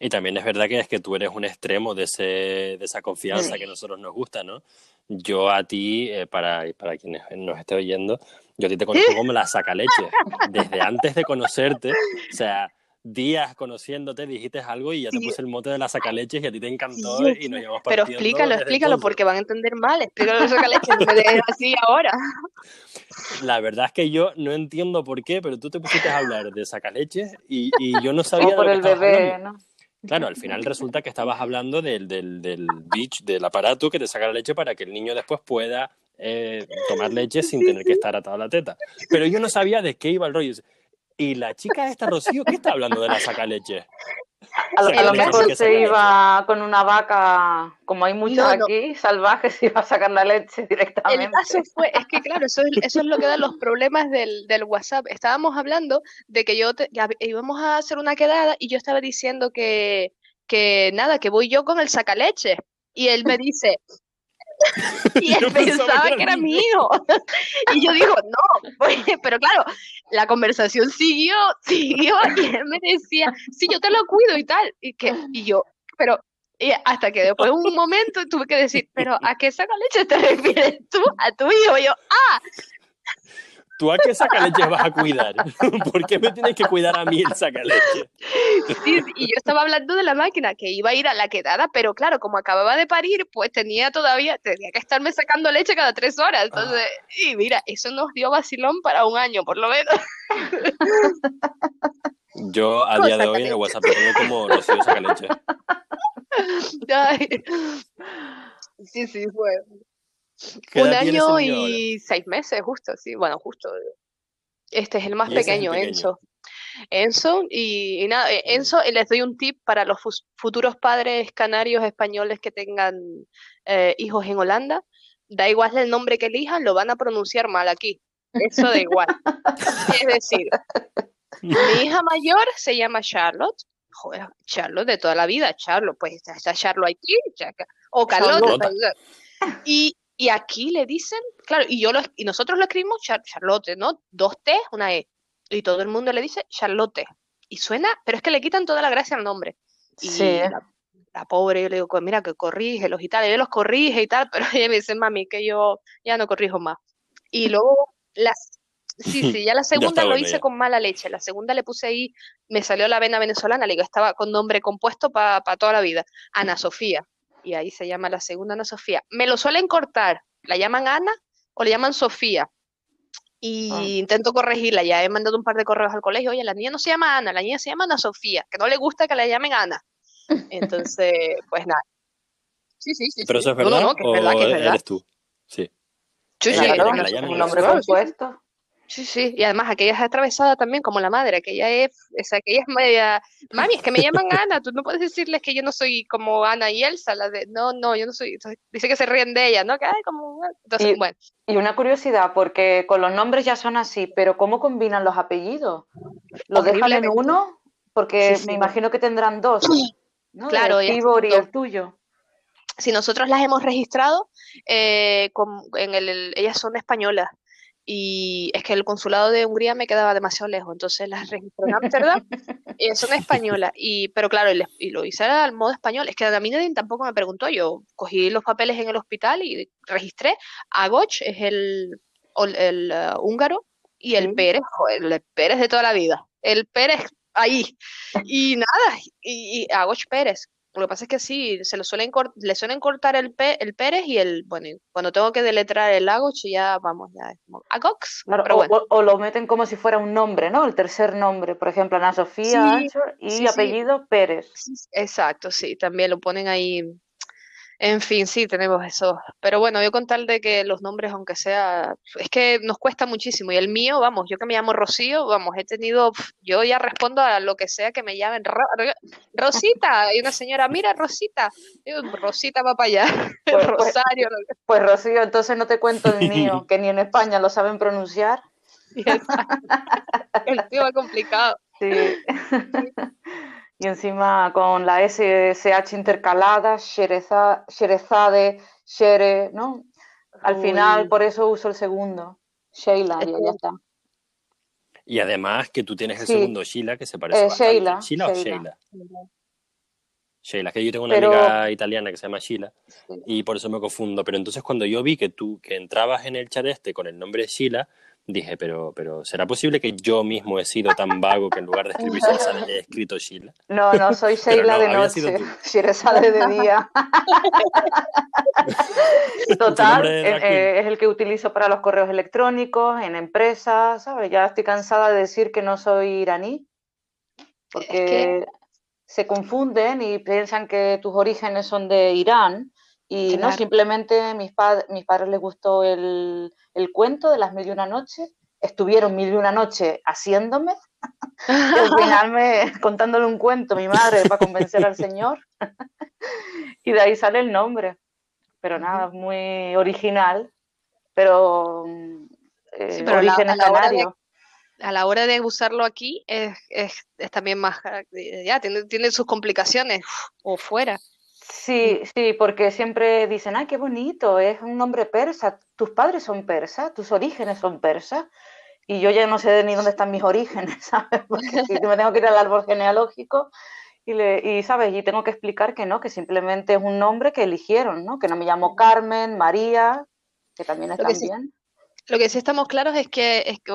Y también es verdad que es que tú eres un extremo de, ese, de esa confianza que a nosotros nos gusta, ¿no? Yo a ti, eh, para, para quienes nos esté oyendo, yo a ti te conozco como la sacaleche. Desde antes de conocerte, o sea, días conociéndote, dijiste algo y ya te puse el mote de la sacaleches y a ti te encantó y nos llevamos Pero explícalo, explícalo porque van a entender mal. Explícalo la sacaleches, no me así ahora. La verdad es que yo no entiendo por qué, pero tú te pusiste a hablar de sacaleches y, y yo no sabía. por el bebé, ¿no? Claro, al final resulta que estabas hablando del, del, del bitch, del aparato que te saca la leche para que el niño después pueda eh, tomar leche sin tener que estar atado a la teta. Pero yo no sabía de qué iba el rollo. Y la chica esta, Rocío, ¿qué está hablando de la saca leche? A lo, mejor se iba con una vaca, como hay muchas aquí, salvajes, iba a sacar la leche directamente. El caso fue, es que claro, eso es, eso es lo que da los problemas del, del, WhatsApp. Estábamos hablando de que yo íbamos a hacer una quedada y yo estaba diciendo que, que nada, que voy yo con el sacaleche. Y él me dice, y él pensaba que era mío. y yo digo, no, pero claro, la conversación siguió, siguió, y él me decía, sí, yo te lo cuido y tal. Y, que, y yo, pero hasta que después de un momento tuve que decir, pero ¿a qué saca leche te refieres tú? A tu hijo. Y yo, ah. ¿Tú a qué sacaleche vas a cuidar? ¿Por qué me tienes que cuidar a mí el sacaleche? Sí, y yo estaba hablando de la máquina que iba a ir a la quedada, pero claro, como acababa de parir, pues tenía todavía, tenía que estarme sacando leche cada tres horas. Entonces, y mira, eso nos dio vacilón para un año, por lo menos. Yo a día de hoy en el WhatsApp tengo como Rocío Sacaleche. Sí, sí, fue. Un año y seis meses, justo, sí, bueno, justo. Este es el más pequeño, Enzo. Enzo, y, nada, eh, Enzo, les doy un tip para los futuros padres canarios españoles que tengan eh, hijos en Holanda. Da igual el nombre que elijan, lo van a pronunciar mal aquí. Eso da igual. es decir, mi hija mayor se llama Charlotte. Joder, Charlotte de toda la vida, Charlotte, pues está Charlotte aquí, o Carlota. Y, y aquí le dicen, claro, y yo lo, y nosotros lo escribimos Charlotte, ¿no? Dos T, una E. Y todo el mundo le dice Charlotte. Y suena, pero es que le quitan toda la gracia al nombre. Y sí. la, pobre, yo le digo, pues mira, que corrige los y tal. Y yo los corrige y tal, pero ella me dice, mami, que yo ya no corrijo más. Y luego las Sí, sí, ya la segunda lo hice con mala leche. La segunda le puse ahí, me salió la vena venezolana, le digo, estaba con nombre compuesto para toda la vida. Ana Sofía y ahí se llama la segunda Ana Sofía. Me lo suelen cortar, la llaman Ana o le llaman Sofía. Y ah. intento corregirla, ya he mandado un par de correos al colegio, oye, la niña no se llama Ana, la niña se llama Ana Sofía, que no le gusta que la llamen Ana. Entonces, pues nada. Sí, sí, sí. Pero eso es verdad, no, no, que es verdad, que es verdad. eres tú. Sí. Sí, sí, un nombre compuesto. Sí, sí, y además aquella es atravesada también como la madre, aquella es, es aquella es media, mami, es que me llaman Ana, tú no puedes decirles que yo no soy como Ana y Elsa, la de, no, no, yo no soy, dice que se ríen de ella, ¿no? Que, ay, como, entonces, y, bueno. Y una curiosidad, porque con los nombres ya son así, pero ¿cómo combinan los apellidos? ¿Los dejan en uno? Porque me imagino que tendrán dos, ¿no? Claro, el Tibor y el tuyo si nosotros las hemos registrado, eh, con, en el, ellas son españolas y es que el consulado de Hungría me quedaba demasiado lejos, entonces las registré en Amsterdam y son españolas, y, pero claro, y, lo hice al modo español, es que a mí nadie tampoco me preguntó, yo cogí los papeles en el hospital y registré, Agoch es el, el, uh, húngaro y el Pérez, el Pérez de toda la vida, el Pérez ahí, y nada, y, y Agoch Pérez, lo que pasa es que sí, se lo suelen le suelen cortar el, el Pérez y el, bueno, cuando tengo que deletrar el Agox ya vamos, ya es como Agox. o, lo meten como si fuera un nombre, ¿no? El tercer nombre, por ejemplo, Ana Sofía y apellido Pérez. Exacto, sí, también lo ponen ahí en fin, sí, tenemos eso. Pero bueno, yo con tal de que los nombres, aunque sea, es que nos cuesta muchísimo. Y el mío, vamos, yo que me llamo Rocío, vamos, he tenido, yo ya respondo a lo que sea que me llamen. Rosita, y una señora, mira, Rosita. Rosita va para allá. Pues, pues, Rosario. Pues, Rocío, entonces no te cuento el mío, que ni en España lo saben pronunciar. el tío es complicado. Sí y encima con la SSH intercalada, Sherezade, Shere, ¿no? Al final, por eso uso el segundo, Sheila, y ya está. Y además que tú tienes el segundo Sheila que se parece eh, Sheila, ¿Sheila o Sheila? Sheila, que yo tengo una amiga italiana que se llama Sheila y por eso me confundo. Pero entonces cuando yo vi que tú que entrabas en el chat este con el nombre Sheila, dije, pero, pero ¿será posible que yo mismo he sido tan vago que en lugar de escribir Sheila he escrito Sheila? No, no, soy Sheila de noche, sale de día. Total, eh, eh, es el que utilizo para los correos electrónicos, en empresas, ¿sabes? Ya estoy cansada de decir que no soy iraní, porque se confunden y piensan que tus orígenes son de Irán y no, simplemente mis, mis padres les gustó el, el, cuento de las mil y una noches, estuvieron mil y una noches haciéndome, y al final me, contándole un cuento mi madre para convencer al señor, y de ahí sale el nombre. Pero nada, muy original, pero, eh, origen a, la hora de, a la hora de usarlo aquí es, es, es también más, ya, tiene, tiene sus complicaciones o fuera. Sí, sí, porque siempre dicen, ay, qué bonito, es un nombre persa, tus padres son persas, tus orígenes son persas, y yo ya no sé ni dónde están mis orígenes, ¿sabes? Porque me tengo que ir al árbol genealógico y, le, y, ¿sabes? Y tengo que explicar que no, que simplemente es un nombre que eligieron, ¿no? Que no me llamo Carmen, María, que también está bien. Lo que sí estamos claros es que, es que,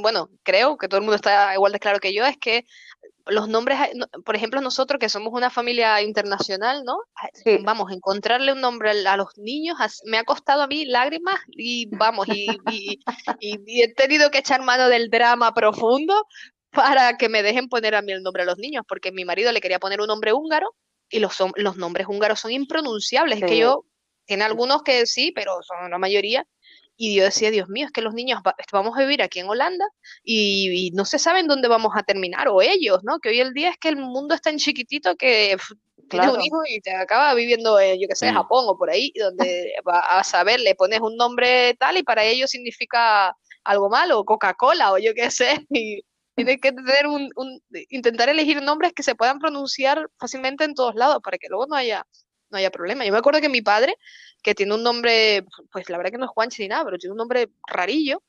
bueno, creo que todo el mundo está igual de claro que yo, es que los nombres, por ejemplo, nosotros que somos una familia internacional, ¿no? Vamos, encontrarle un nombre a los niños me ha costado a mí lágrimas y vamos, y, y, he tenido que echar mano del drama profundo para que me dejen poner a mí el nombre a los niños, porque mi marido le quería poner un nombre húngaro y los, los nombres húngaros son impronunciables. Es que yo, tiene algunos que sí, pero son la mayoría. Y yo decía, Dios mío, es que los niños vamos a vivir aquí en Holanda y, no se saben dónde vamos a terminar, o ellos, ¿no? Que hoy el día es que el mundo es tan chiquitito que tienes un hijo y te acaba viviendo, en, yo qué sé, Japón o por ahí, donde vas a saber, le pones un nombre tal y para ellos significa algo malo, Coca-Cola o yo qué sé, y tienes que tener un, intentar elegir nombres que se puedan pronunciar fácilmente en todos lados para que luego no haya, no haya problema. Yo me acuerdo que mi padre que tiene un nombre, pues la verdad que no es Juanchi ni nada, pero tiene un nombre rarillo.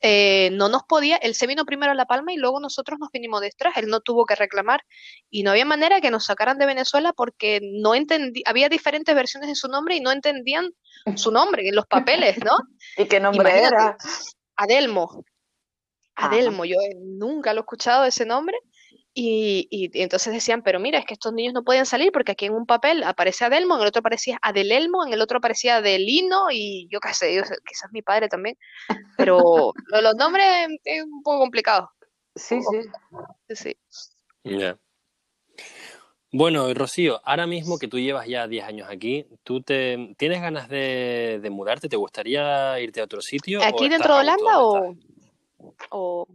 Eh, no nos podía, él se vino primero a La Palma y luego nosotros nos vinimos detrás, él no tuvo que reclamar y no había manera que nos sacaran de Venezuela porque no entendí, había diferentes versiones de su nombre y no entendían su nombre en los papeles, ¿no? ¿Y qué nombre era? Adelmo. Adelmo, yo nunca lo he escuchado ese nombre y, entonces decían, pero mira, es que estos niños no pueden salir porque aquí en un papel aparece Adelmo, en el otro aparecía Adelelmo, en el otro aparecía Adelino y yo qué sé, quizás mi padre también. Pero los nombres es un poco complicado. Sí, sí. Sí. Bueno, Rocío, ahora mismo que tú llevas ya 10 años aquí, ¿tú te, tienes ganas de, mudarte? ¿Te gustaría irte a otro sitio? ¿Aquí dentro de Holanda o, o,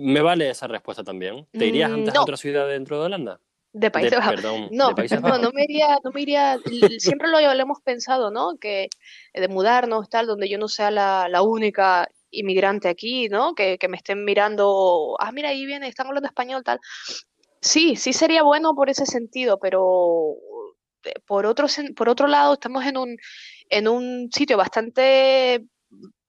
me vale esa respuesta también. ¿Te irías mm, antes a otra ciudad dentro de Holanda? De Países Bajos. Perdón, no, no, no me iría, no me iría, siempre lo, hemos pensado, ¿no? Que de mudarnos, tal, donde yo no sea la, la única inmigrante aquí, ¿no? Que, que, me estén mirando, ah, mira, ahí viene, están hablando español, tal. Sí, sí sería bueno por ese sentido, pero eh, por otro, por otro lado estamos en un, en un sitio bastante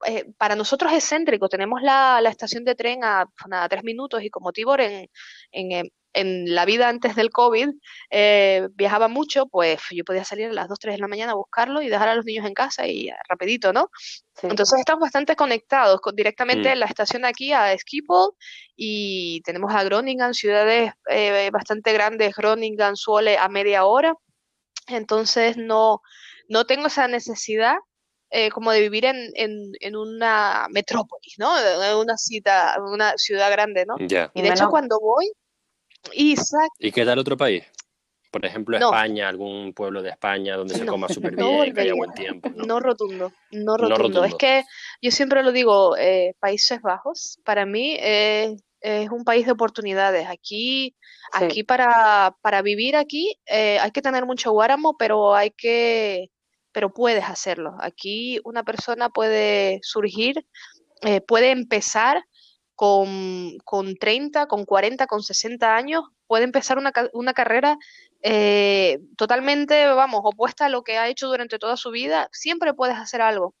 eh, para nosotros es céntrico. Tenemos la, estación de tren a, tres minutos y como Tibor en, en, en, la vida antes del COVID eh, viajaba mucho, pues yo podía salir a las 2, 3 de la mañana a buscarlo y dejar a los niños en casa y rapidito, ¿no? Entonces estamos bastante conectados con, directamente mm. en la estación aquí a Schiphol y tenemos a Groningen, ciudades eh, bastante grandes, Groningen, Suole a media hora. Entonces no, no tengo esa necesidad eh, como de vivir en, en, una metrópolis, ¿no? En una ciudad, una ciudad grande, ¿no? Y de hecho cuando voy, Isaac... ¿Y qué tal otro país? Por ejemplo, España, algún pueblo de España donde se coma súper bien, que haya buen tiempo. ¿no? rotundo, no rotundo, Es que yo siempre lo digo, eh, Países Bajos, para mí es un país de oportunidades. Aquí, aquí para, para vivir aquí eh, hay que tener mucho guáramo, pero hay que pero puedes hacerlo. Aquí una persona puede surgir, eh, puede empezar con, con, 30, con 40, con 60 años, puede empezar una, una carrera eh, totalmente, vamos, opuesta a lo que ha hecho durante toda su vida, siempre puedes hacer algo.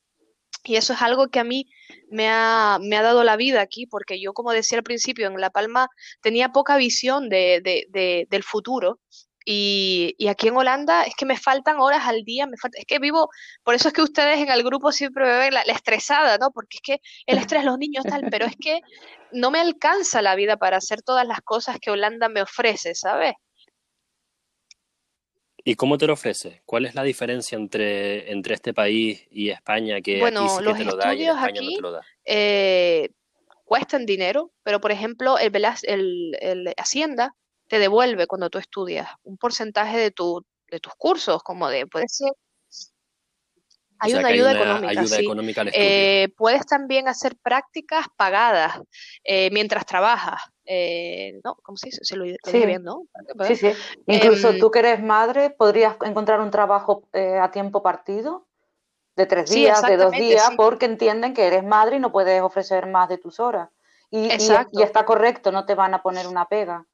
Y eso es algo que a mí me ha, me ha, dado la vida aquí, porque yo, como decía al principio, en La Palma tenía poca visión de, de, del futuro y, y, aquí en Holanda es que me faltan horas al día, me falta, es que vivo, por eso es que ustedes en el grupo siempre me ven la, estresada, ¿no? Porque es que el estrés, los niños, tal, pero es que no me alcanza la vida para hacer todas las cosas que Holanda me ofrece, ¿sabes? ¿Y cómo te lo ofrece? ¿Cuál es la diferencia entre, entre este país y España que bueno, aquí sí los que te lo da y España aquí, no te lo da? Eh, cuestan dinero, pero por ejemplo el, el, el Hacienda te devuelve cuando tú estudias un porcentaje de, tu, de tus cursos, como de, puede ser... Hay una ayuda económica, sí. Eh, puedes también hacer prácticas pagadas eh, mientras trabajas. Eh, ¿no? ¿Cómo se dice? Se lo sí. bien, ¿no? Sí, sí. Incluso em, tú que eres madre, podrías encontrar un trabajo a tiempo partido de tres días, de dos días, porque entienden que eres madre y no puedes ofrecer más de tus horas. y, y, está correcto, no te van a poner una pega.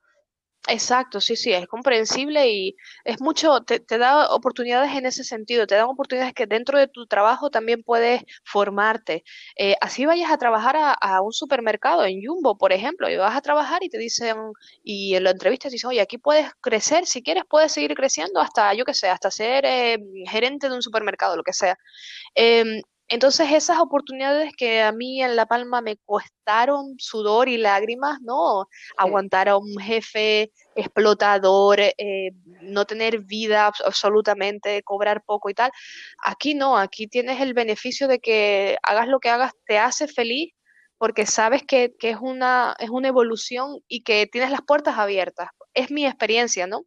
Exacto, sí, sí, es comprensible y es mucho, te, da oportunidades en ese sentido, te dan oportunidades que dentro de tu trabajo también puedes formarte. Eh, así vayas a trabajar a, un supermercado, en Jumbo, por ejemplo, y vas a trabajar y te dicen, y en la entrevista te dicen, oye, aquí puedes crecer, si quieres puedes seguir creciendo hasta, yo qué sé, hasta ser eh, gerente de un supermercado, lo que sea. Em, Entonces esas oportunidades que a mí en La Palma me costaron sudor y lágrimas, ¿no? Aguantar a un jefe explotador, eh, no tener vida absolutamente, cobrar poco y tal. Aquí no, aquí tienes el beneficio de que hagas lo que hagas, te hace feliz porque sabes que, que es, una, es una evolución y que tienes las puertas abiertas. Es mi experiencia, ¿no?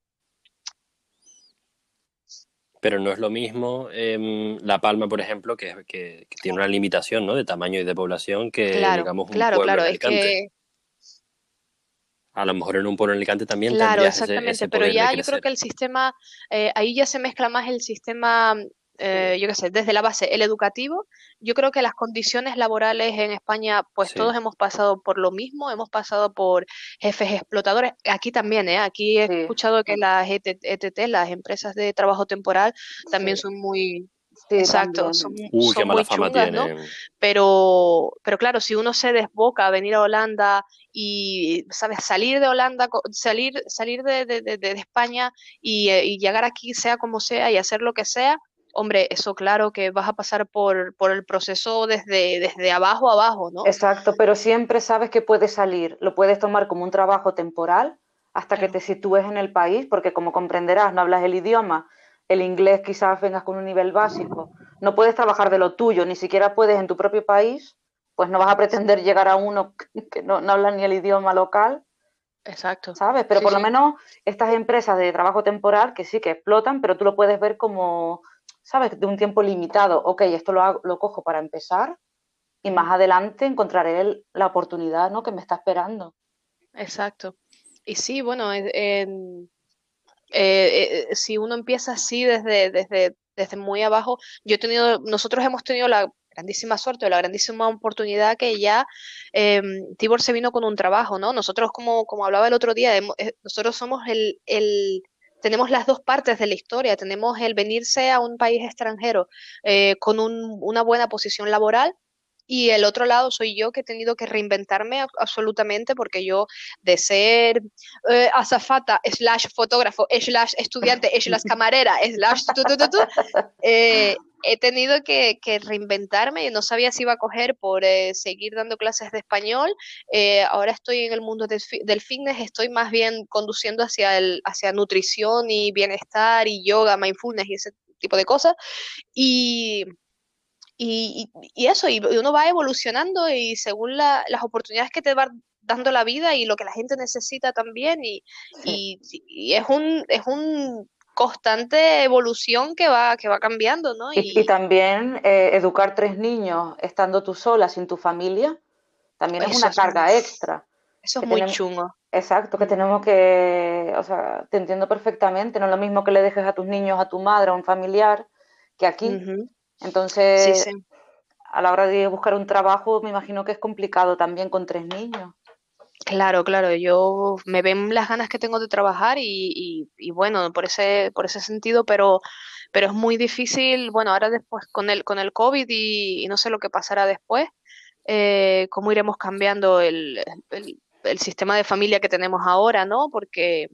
Pero no es lo mismo em, La Palma, por ejemplo, que, que, tiene una limitación ¿no? de tamaño y de población que, digamos, un claro, pueblo claro, en Alicante. A lo mejor en un pueblo en Alicante también Claro, exactamente, pero ya yo creo que el sistema, eh, ahí ya se mezcla más el sistema eh, yo qué sé, desde la base, el educativo, yo creo que las condiciones laborales en España, pues todos hemos pasado por lo mismo, hemos pasado por jefes explotadores, aquí también, ¿eh? aquí he escuchado que las ETT, e las empresas de trabajo temporal, también son muy, Exacto, son, muy chungas, ¿no? Pero, pero claro, si uno se desboca a venir a Holanda y, ¿sabes? Salir de Holanda, salir, salir de, de, de, España y, eh, y, llegar aquí, sea como sea, y hacer lo que sea, hombre, eso claro que vas a pasar por, por el proceso desde, desde abajo a abajo, ¿no? Exacto, pero siempre sabes que puedes salir, lo puedes tomar como un trabajo temporal hasta que te sitúes en el país, porque como comprenderás, no hablas el idioma, el inglés quizás vengas con un nivel básico, no puedes trabajar de lo tuyo, ni siquiera puedes en tu propio país, pues no vas a pretender llegar a uno que no, no habla ni el idioma local. Exacto. ¿Sabes? Pero por lo menos estas empresas de trabajo temporal que sí que explotan, pero tú lo puedes ver como ¿sabes? De un tiempo limitado. Ok, esto lo, lo cojo para empezar y más adelante encontraré la oportunidad ¿no? que me está esperando. Exacto. Y sí, bueno, eh, eh, si uno empieza así desde, desde, desde muy abajo, yo he tenido, nosotros hemos tenido la grandísima suerte o la grandísima oportunidad que ya eh, Tibor se vino con un trabajo, ¿no? Nosotros, como, como hablaba el otro día, nosotros somos el, el, tenemos las dos partes de la historia. Tenemos el venirse a un país extranjero eh, con una buena posición laboral y el otro lado soy yo que he tenido que reinventarme absolutamente porque yo de ser eh, azafata, slash fotógrafo, slash estudiante, slash camarera, slash eh, he tenido que, reinventarme y no sabía si iba a coger por eh, seguir dando clases de español. Eh, ahora estoy en el mundo del fitness, estoy más bien conduciendo hacia, el, hacia nutrición y bienestar y yoga, mindfulness y ese tipo de cosas. Y, y, eso, y uno va evolucionando y según las oportunidades que te va dando la vida y lo que la gente necesita también y, y, es un es un constante evolución que va, que va cambiando, ¿no? Y, también eh, educar tres niños estando tú sola, sin tu familia, también es una carga extra. Eso es muy chungo. Exacto, que tenemos que, o sea, te entiendo perfectamente, no es lo mismo que le dejes a tus niños, a tu madre, a un familiar, que aquí. Entonces, a la hora de buscar un trabajo, me imagino que es complicado también con tres niños. Claro, claro, yo me ven las ganas que tengo de trabajar y, y, bueno, por ese, por ese sentido, pero, pero es muy difícil, bueno, ahora después con el, con el COVID y, no sé lo que pasará después, eh, cómo iremos cambiando el, el, sistema de familia que tenemos ahora, ¿no? Porque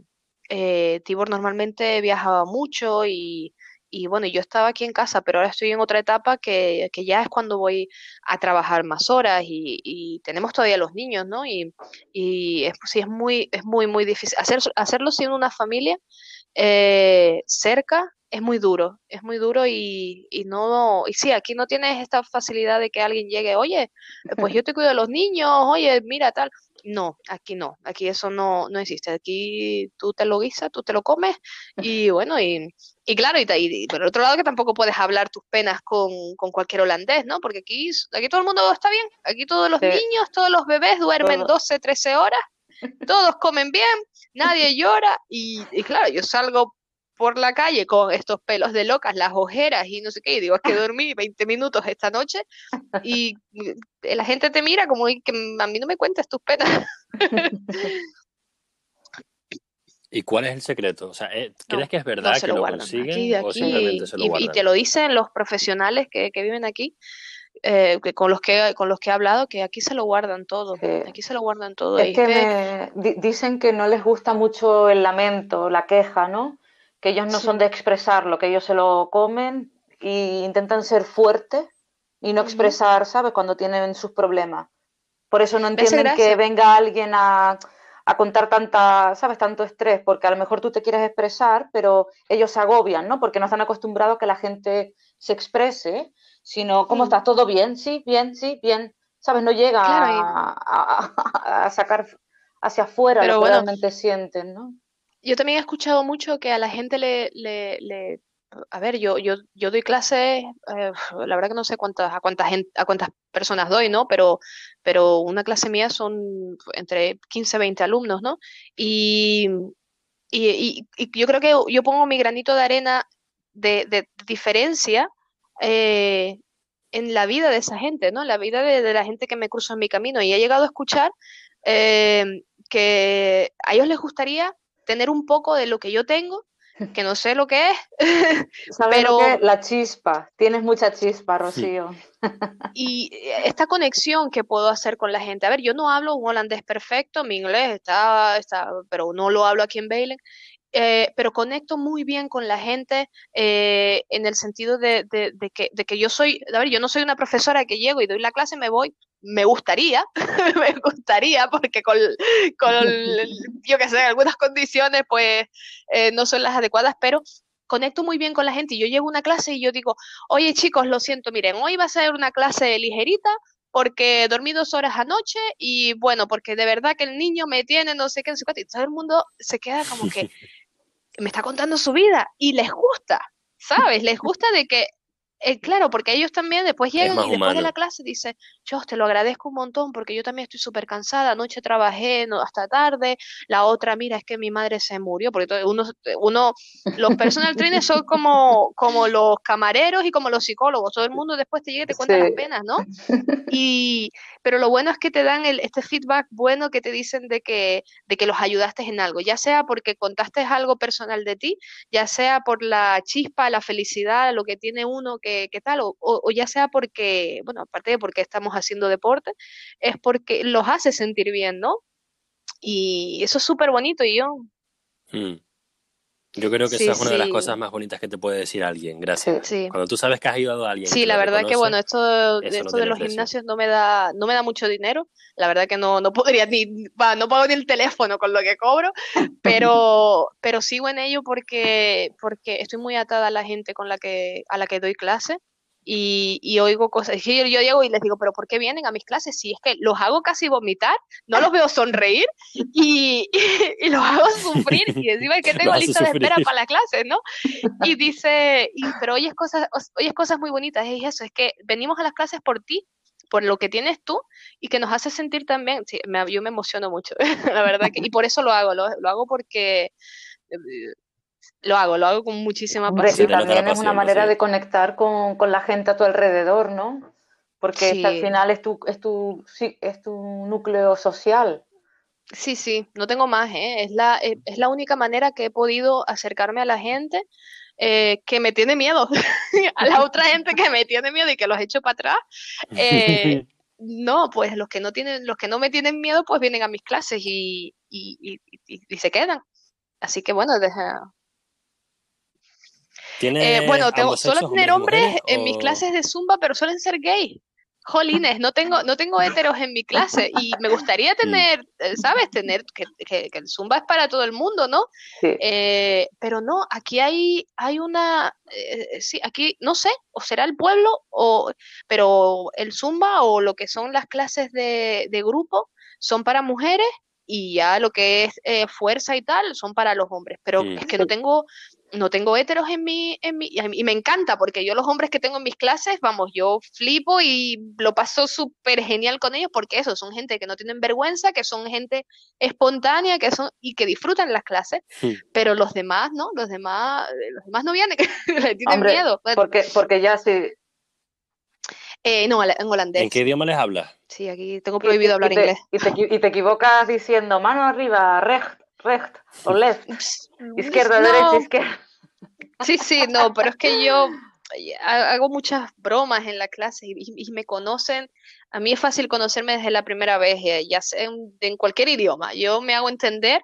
eh, Tibor normalmente viajaba mucho y, y bueno, yo estaba aquí en casa, pero ahora estoy en otra etapa que, que ya es cuando voy a trabajar más horas y, tenemos todavía los niños, ¿no? Y, y es, sí, es muy, es muy, muy difícil. Hacer, hacerlo sin una familia eh, cerca es muy duro, es muy duro y, y no, y sí, aquí no tienes esta facilidad de que alguien llegue, oye, pues yo te cuido de los niños, oye, mira tal. No, aquí no, aquí eso no, no existe. Aquí tú te lo guisas, tú te lo comes y bueno, y, y claro, y, y, por otro lado que tampoco puedes hablar tus penas con, con, cualquier holandés, ¿no? Porque aquí, aquí todo el mundo está bien, aquí todos los niños, todos los bebés duermen 12, 13 horas, todos comen bien, nadie llora y, y claro, yo salgo por la calle con estos pelos de locas, las ojeras y no sé qué, y digo, es que dormí 20 minutos esta noche y la gente te mira como que a mí no me cuentes tus penas. ¿Y cuál es el secreto? O sea, eh, ¿crees que es verdad que lo, consiguen o simplemente se lo y, guardan? Y te lo dicen los profesionales que, que viven aquí, eh, que con los que con los que he hablado, que aquí se lo guardan todo. Aquí se lo guardan todo. Es que, dicen que no les gusta mucho el lamento, la queja, ¿no? Que ellos no son de expresarlo, que ellos se lo comen e intentan ser fuertes y no expresar, ¿sabes? Cuando tienen sus problemas. Por eso no entienden que venga alguien a, a, contar tanta, ¿sabes? Tanto estrés, porque a lo mejor tú te quieres expresar, pero ellos se agobian, ¿no? Porque no están acostumbrados a que la gente se sino, ¿cómo mm. estás? ¿Todo bien? Sí, bien, sí, bien. ¿Sabes? No llega a, sacar hacia afuera lo que realmente sienten, ¿no? Yo también he escuchado mucho que a la gente le, a ver, yo, yo, yo doy clases, eh, la verdad que no sé cuántas, a cuántas a cuántas personas doy, ¿no? Pero, pero una clase mía son entre 15, 20 alumnos, ¿no? Y, y, y, yo creo que yo pongo mi granito de arena de, de diferencia eh, en la vida de esa gente, ¿no? En la vida de, la gente que me cruza en mi camino. Y he llegado a escuchar eh, que a ellos les gustaría tener un poco de lo que yo tengo, que no sé lo que es. pero La chispa. Tienes mucha chispa, Rocío. y esta conexión que puedo hacer con la gente. A ver, yo no hablo un holandés perfecto, mi inglés está, está pero no lo hablo aquí en Bailen. Eh, pero conecto muy bien con la gente eh, en el sentido de, que, de, que, yo soy, a ver, yo no soy una profesora que llego y doy la clase, me voy, me gustaría, me gustaría, porque con, con yo que sé, algunas condiciones pues eh, no son las adecuadas, pero conecto muy bien con la gente y yo llego a una clase y yo digo, oye chicos, lo siento, miren, hoy va a ser una clase ligerita, porque dormí dos horas anoche y bueno, porque de verdad que el niño me tiene no sé qué, no sé qué, y todo el mundo se queda como que me está contando su vida y les gusta, ¿sabes? Les gusta de que eh, claro, porque ellos también después llegan y después de la clase dicen, yo te lo agradezco un montón porque yo también estoy súper cansada, anoche trabajé no, hasta tarde, la otra, mira, es que mi madre se murió, porque uno, uno los personal trainers son como, como los camareros y como los psicólogos, todo el mundo después te llega y te cuenta las penas, ¿no? Y, pero lo bueno es que te dan el, este feedback bueno que te dicen de que, de que los ayudaste en algo, ya sea porque contaste algo personal de ti, ya sea por la chispa, la felicidad, lo que tiene uno que, tal, o, ya sea porque, bueno, aparte de porque estamos haciendo deporte, es porque los hace sentir bien, ¿no? Y eso es súper bonito y yo... Hmm. Yo creo que esa es una de las cosas más bonitas que te puede decir alguien, gracias. Cuando tú sabes que has ayudado a alguien. Sí, la verdad que bueno, esto, esto de los gimnasios no me da, no me da mucho dinero. La verdad que no, no podría ni, no pago ni el teléfono con lo que cobro, pero, pero sigo en ello porque, porque estoy muy atada a la gente con la que, a la que doy clase y, oigo cosas. Yo, yo llego y les digo, pero ¿por qué vienen a mis clases? Si es que los hago casi vomitar, no los veo sonreír y, y, los hago sufrir y encima que tengo lista de espera para la clase, ¿no? Y dice, y, pero oyes cosas, oyes cosas muy bonitas, es eso, es que venimos a las clases por ti, por lo que tienes tú y que nos hace sentir también, sí, me, yo me emociono mucho, la verdad, que, y por eso lo hago, lo, lo hago porque eh, lo hago, lo hago con muchísima pasión. Y también es una manera de conectar con, con, la gente a tu alrededor, ¿no? Porque al final es tu, es, tu, sí, es tu núcleo social. Sí, sí, no tengo más, ¿eh? Es la, eh, es la única manera que he podido acercarme a la gente eh, que me tiene miedo, a la otra gente que me tiene miedo y que los hecho para atrás. Eh, no, pues los que no tienen, los que no me tienen miedo, pues vienen a mis clases y, y, y, y se quedan. Así que bueno, deja, eh, bueno, tengo, suelo tener hombres, en mis clases de Zumba, pero suelen ser gay. Jolines, no tengo, no tengo heteros en mi clase y me gustaría tener, eh, ¿sabes? Tener que, que, el Zumba es para todo el mundo, ¿no? Eh, pero no, aquí hay, hay una, sí, aquí, no sé, o será el pueblo, o, pero el Zumba o lo que son las clases de, de grupo son para mujeres y ya lo que es fuerza y tal son para los hombres, pero es que no tengo, no tengo héteros en mi, en mi, y me encanta porque yo los hombres que tengo en mis clases, vamos, yo flipo y lo paso súper genial con ellos porque eso, son gente que no tienen vergüenza, que son gente espontánea, que son, y que disfrutan las clases, pero los demás, ¿no? Los demás, eh, los demás no vienen, le tienen miedo. Porque, porque ya sí. Eh, no, en holandés. ¿En qué idioma les hablas? Sí, aquí tengo prohibido hablar inglés. Y te, y te equivocas diciendo mano arriba, recht, recht o left, izquierda, derecha, izquierda. Sí, sí, no, pero es que yo hago muchas bromas en la clase y, me conocen. A mí es fácil conocerme desde la primera vez, eh, ya sea en, cualquier idioma. Yo me hago entender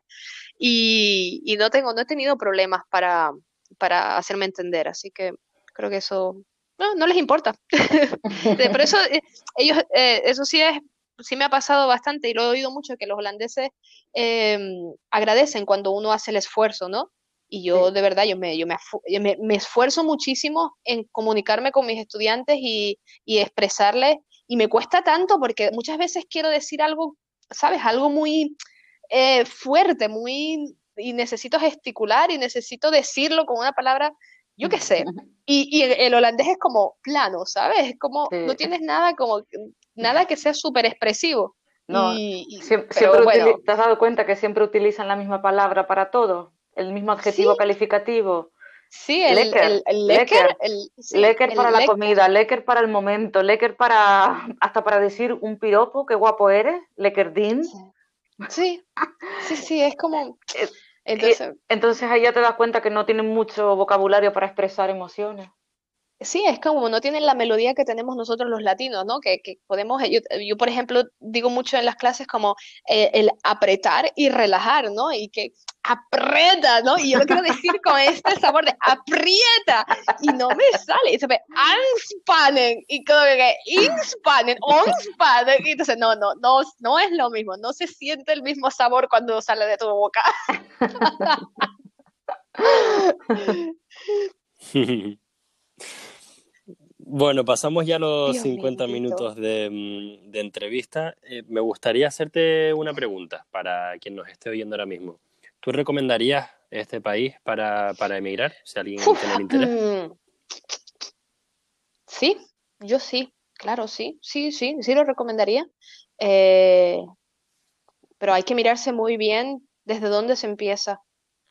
y, no tengo, no he tenido problemas para, para hacerme entender, así que creo que eso no, no les importa. Por eso eh, ellos, eh, eso sí es, sí me ha pasado bastante y lo he oído mucho que los holandeses em, agradecen cuando uno hace el esfuerzo, ¿no? Y yo de verdad, yo, me, yo me, me, esfuerzo muchísimo en comunicarme con mis estudiantes y, y expresarles, y me cuesta tanto porque muchas veces quiero decir algo, ¿sabes? Algo muy eh, fuerte, muy y necesito gesticular y necesito decirlo con una palabra, yo qué sé. Y, el holandés es como plano, ¿sabes? Es como, no tienes nada como, nada que sea súper expresivo. No, siempre, te has dado cuenta que siempre utilizan la misma palabra para todo, el mismo adjetivo calificativo. Sí, el lecker, el, lecker, lecker, para la comida, lecker para el momento, lecker para hasta para decir un piropo, qué guapo eres, leckerdin. Sí, sí, sí, es como eh, entonces, entonces ahí ya te das cuenta que no tienen mucho vocabulario para expresar emociones. Sí, es como no tienen la melodía que tenemos nosotros los latinos, ¿no? Que, que podemos, yo, yo, por ejemplo, digo mucho en las clases como eh, el apretar y relajar, ¿no? Y que aprieta, ¿no? Y yo lo quiero decir con este sabor de aprieta y no me sale. Y se ve anspannen y como que inspannen, onspannen. Y entonces, no, no, no, no es lo mismo, no se siente el mismo sabor cuando sale de tu boca. Bueno, pasamos ya los 50 minutos de, mm, de entrevista. Eh, me gustaría hacerte una pregunta para quien nos esté oyendo ahora mismo. ¿Tú recomendarías este país para, para emigrar, si alguien tiene interés? Mm. Sí, yo sí, claro, sí, sí, sí, sí lo recomendaría. Eh, pero hay que mirarse muy bien desde dónde se empieza.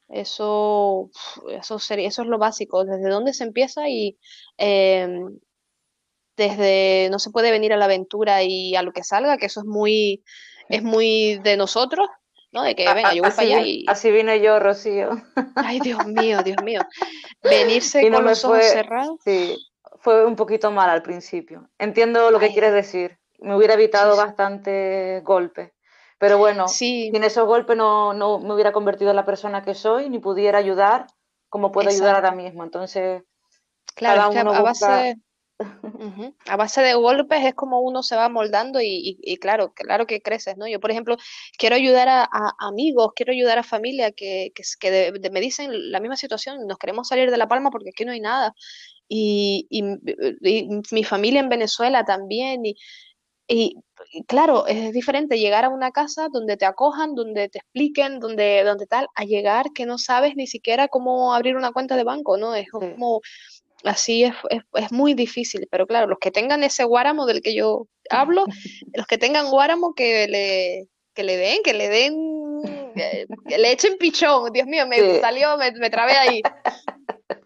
Eso, eso, sería, eso es lo básico, desde dónde se empieza y em, desde no se puede venir a la aventura y a lo que salga, que eso es muy, es muy de nosotros, ¿no? De que venga, yo voy para allá y. Así vine yo, Rocío. Ay, Dios mío, Dios mío. Venirse con los ojos cerrados. Sí, fue un poquito mal al principio. Entiendo lo que quieres decir. Me hubiera evitado bastante golpes. Pero bueno, sin esos golpes no, no, me hubiera convertido en la persona que soy, ni pudiera ayudar como puedo ayudar ahora mismo. Entonces, claro, a base, a base de golpes es como uno se va moldando y, claro, claro que creces, ¿no? Yo, por ejemplo, quiero ayudar a, amigos, quiero ayudar a familia que, que, me dicen la misma situación, nos queremos salir de La Palma porque aquí no hay nada. Y, y mi familia en Venezuela también, y, y, claro, es diferente llegar a una casa donde te acojan, donde te expliquen, donde, donde tal, a llegar que no sabes ni siquiera cómo abrir una cuenta de banco, ¿no? Es como, así es, es, muy difícil, pero claro, los que tengan ese guáramo del que yo hablo, los que tengan guáramo que le, que le den, que le den, eh, que, le echen pichón, Dios mío, me salió, me, me trabé ahí.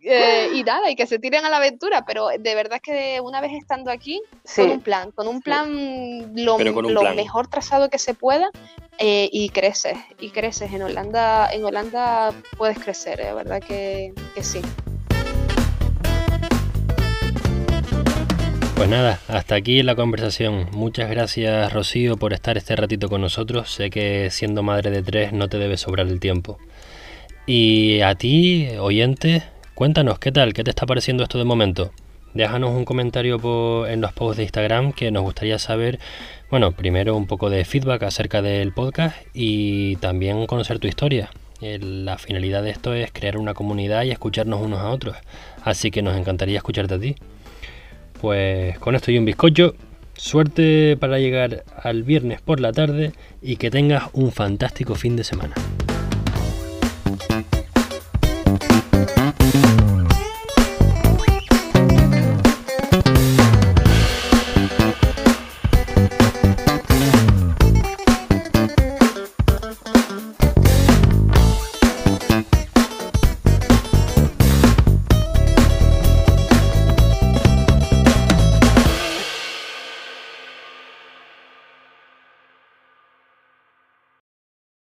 Eh, y nada, y que se tiren a la aventura, pero de verdad que una vez estando aquí, con un plan, con un plan lo, mejor trazado que se pueda, eh, y creces, y creces. En Holanda, en Holanda puedes crecer, de verdad que, que sí. Pues nada, hasta aquí la conversación. Muchas gracias Rocío por estar este ratito con nosotros. Sé que siendo madre de tres no te debe sobrar el tiempo. Y a ti, oyente, Cuéntanos, ¿qué tal? ¿Qué te está pareciendo esto de momento? Déjanos un comentario en los posts de Instagram que nos gustaría saber, bueno, primero un poco de feedback acerca del podcast y también conocer tu historia. La finalidad de esto es crear una comunidad y escucharnos unos a otros. Así que nos encantaría escucharte a ti. Pues con esto y un bizcocho. Suerte para llegar al viernes por la tarde y que tengas un fantástico fin de semana.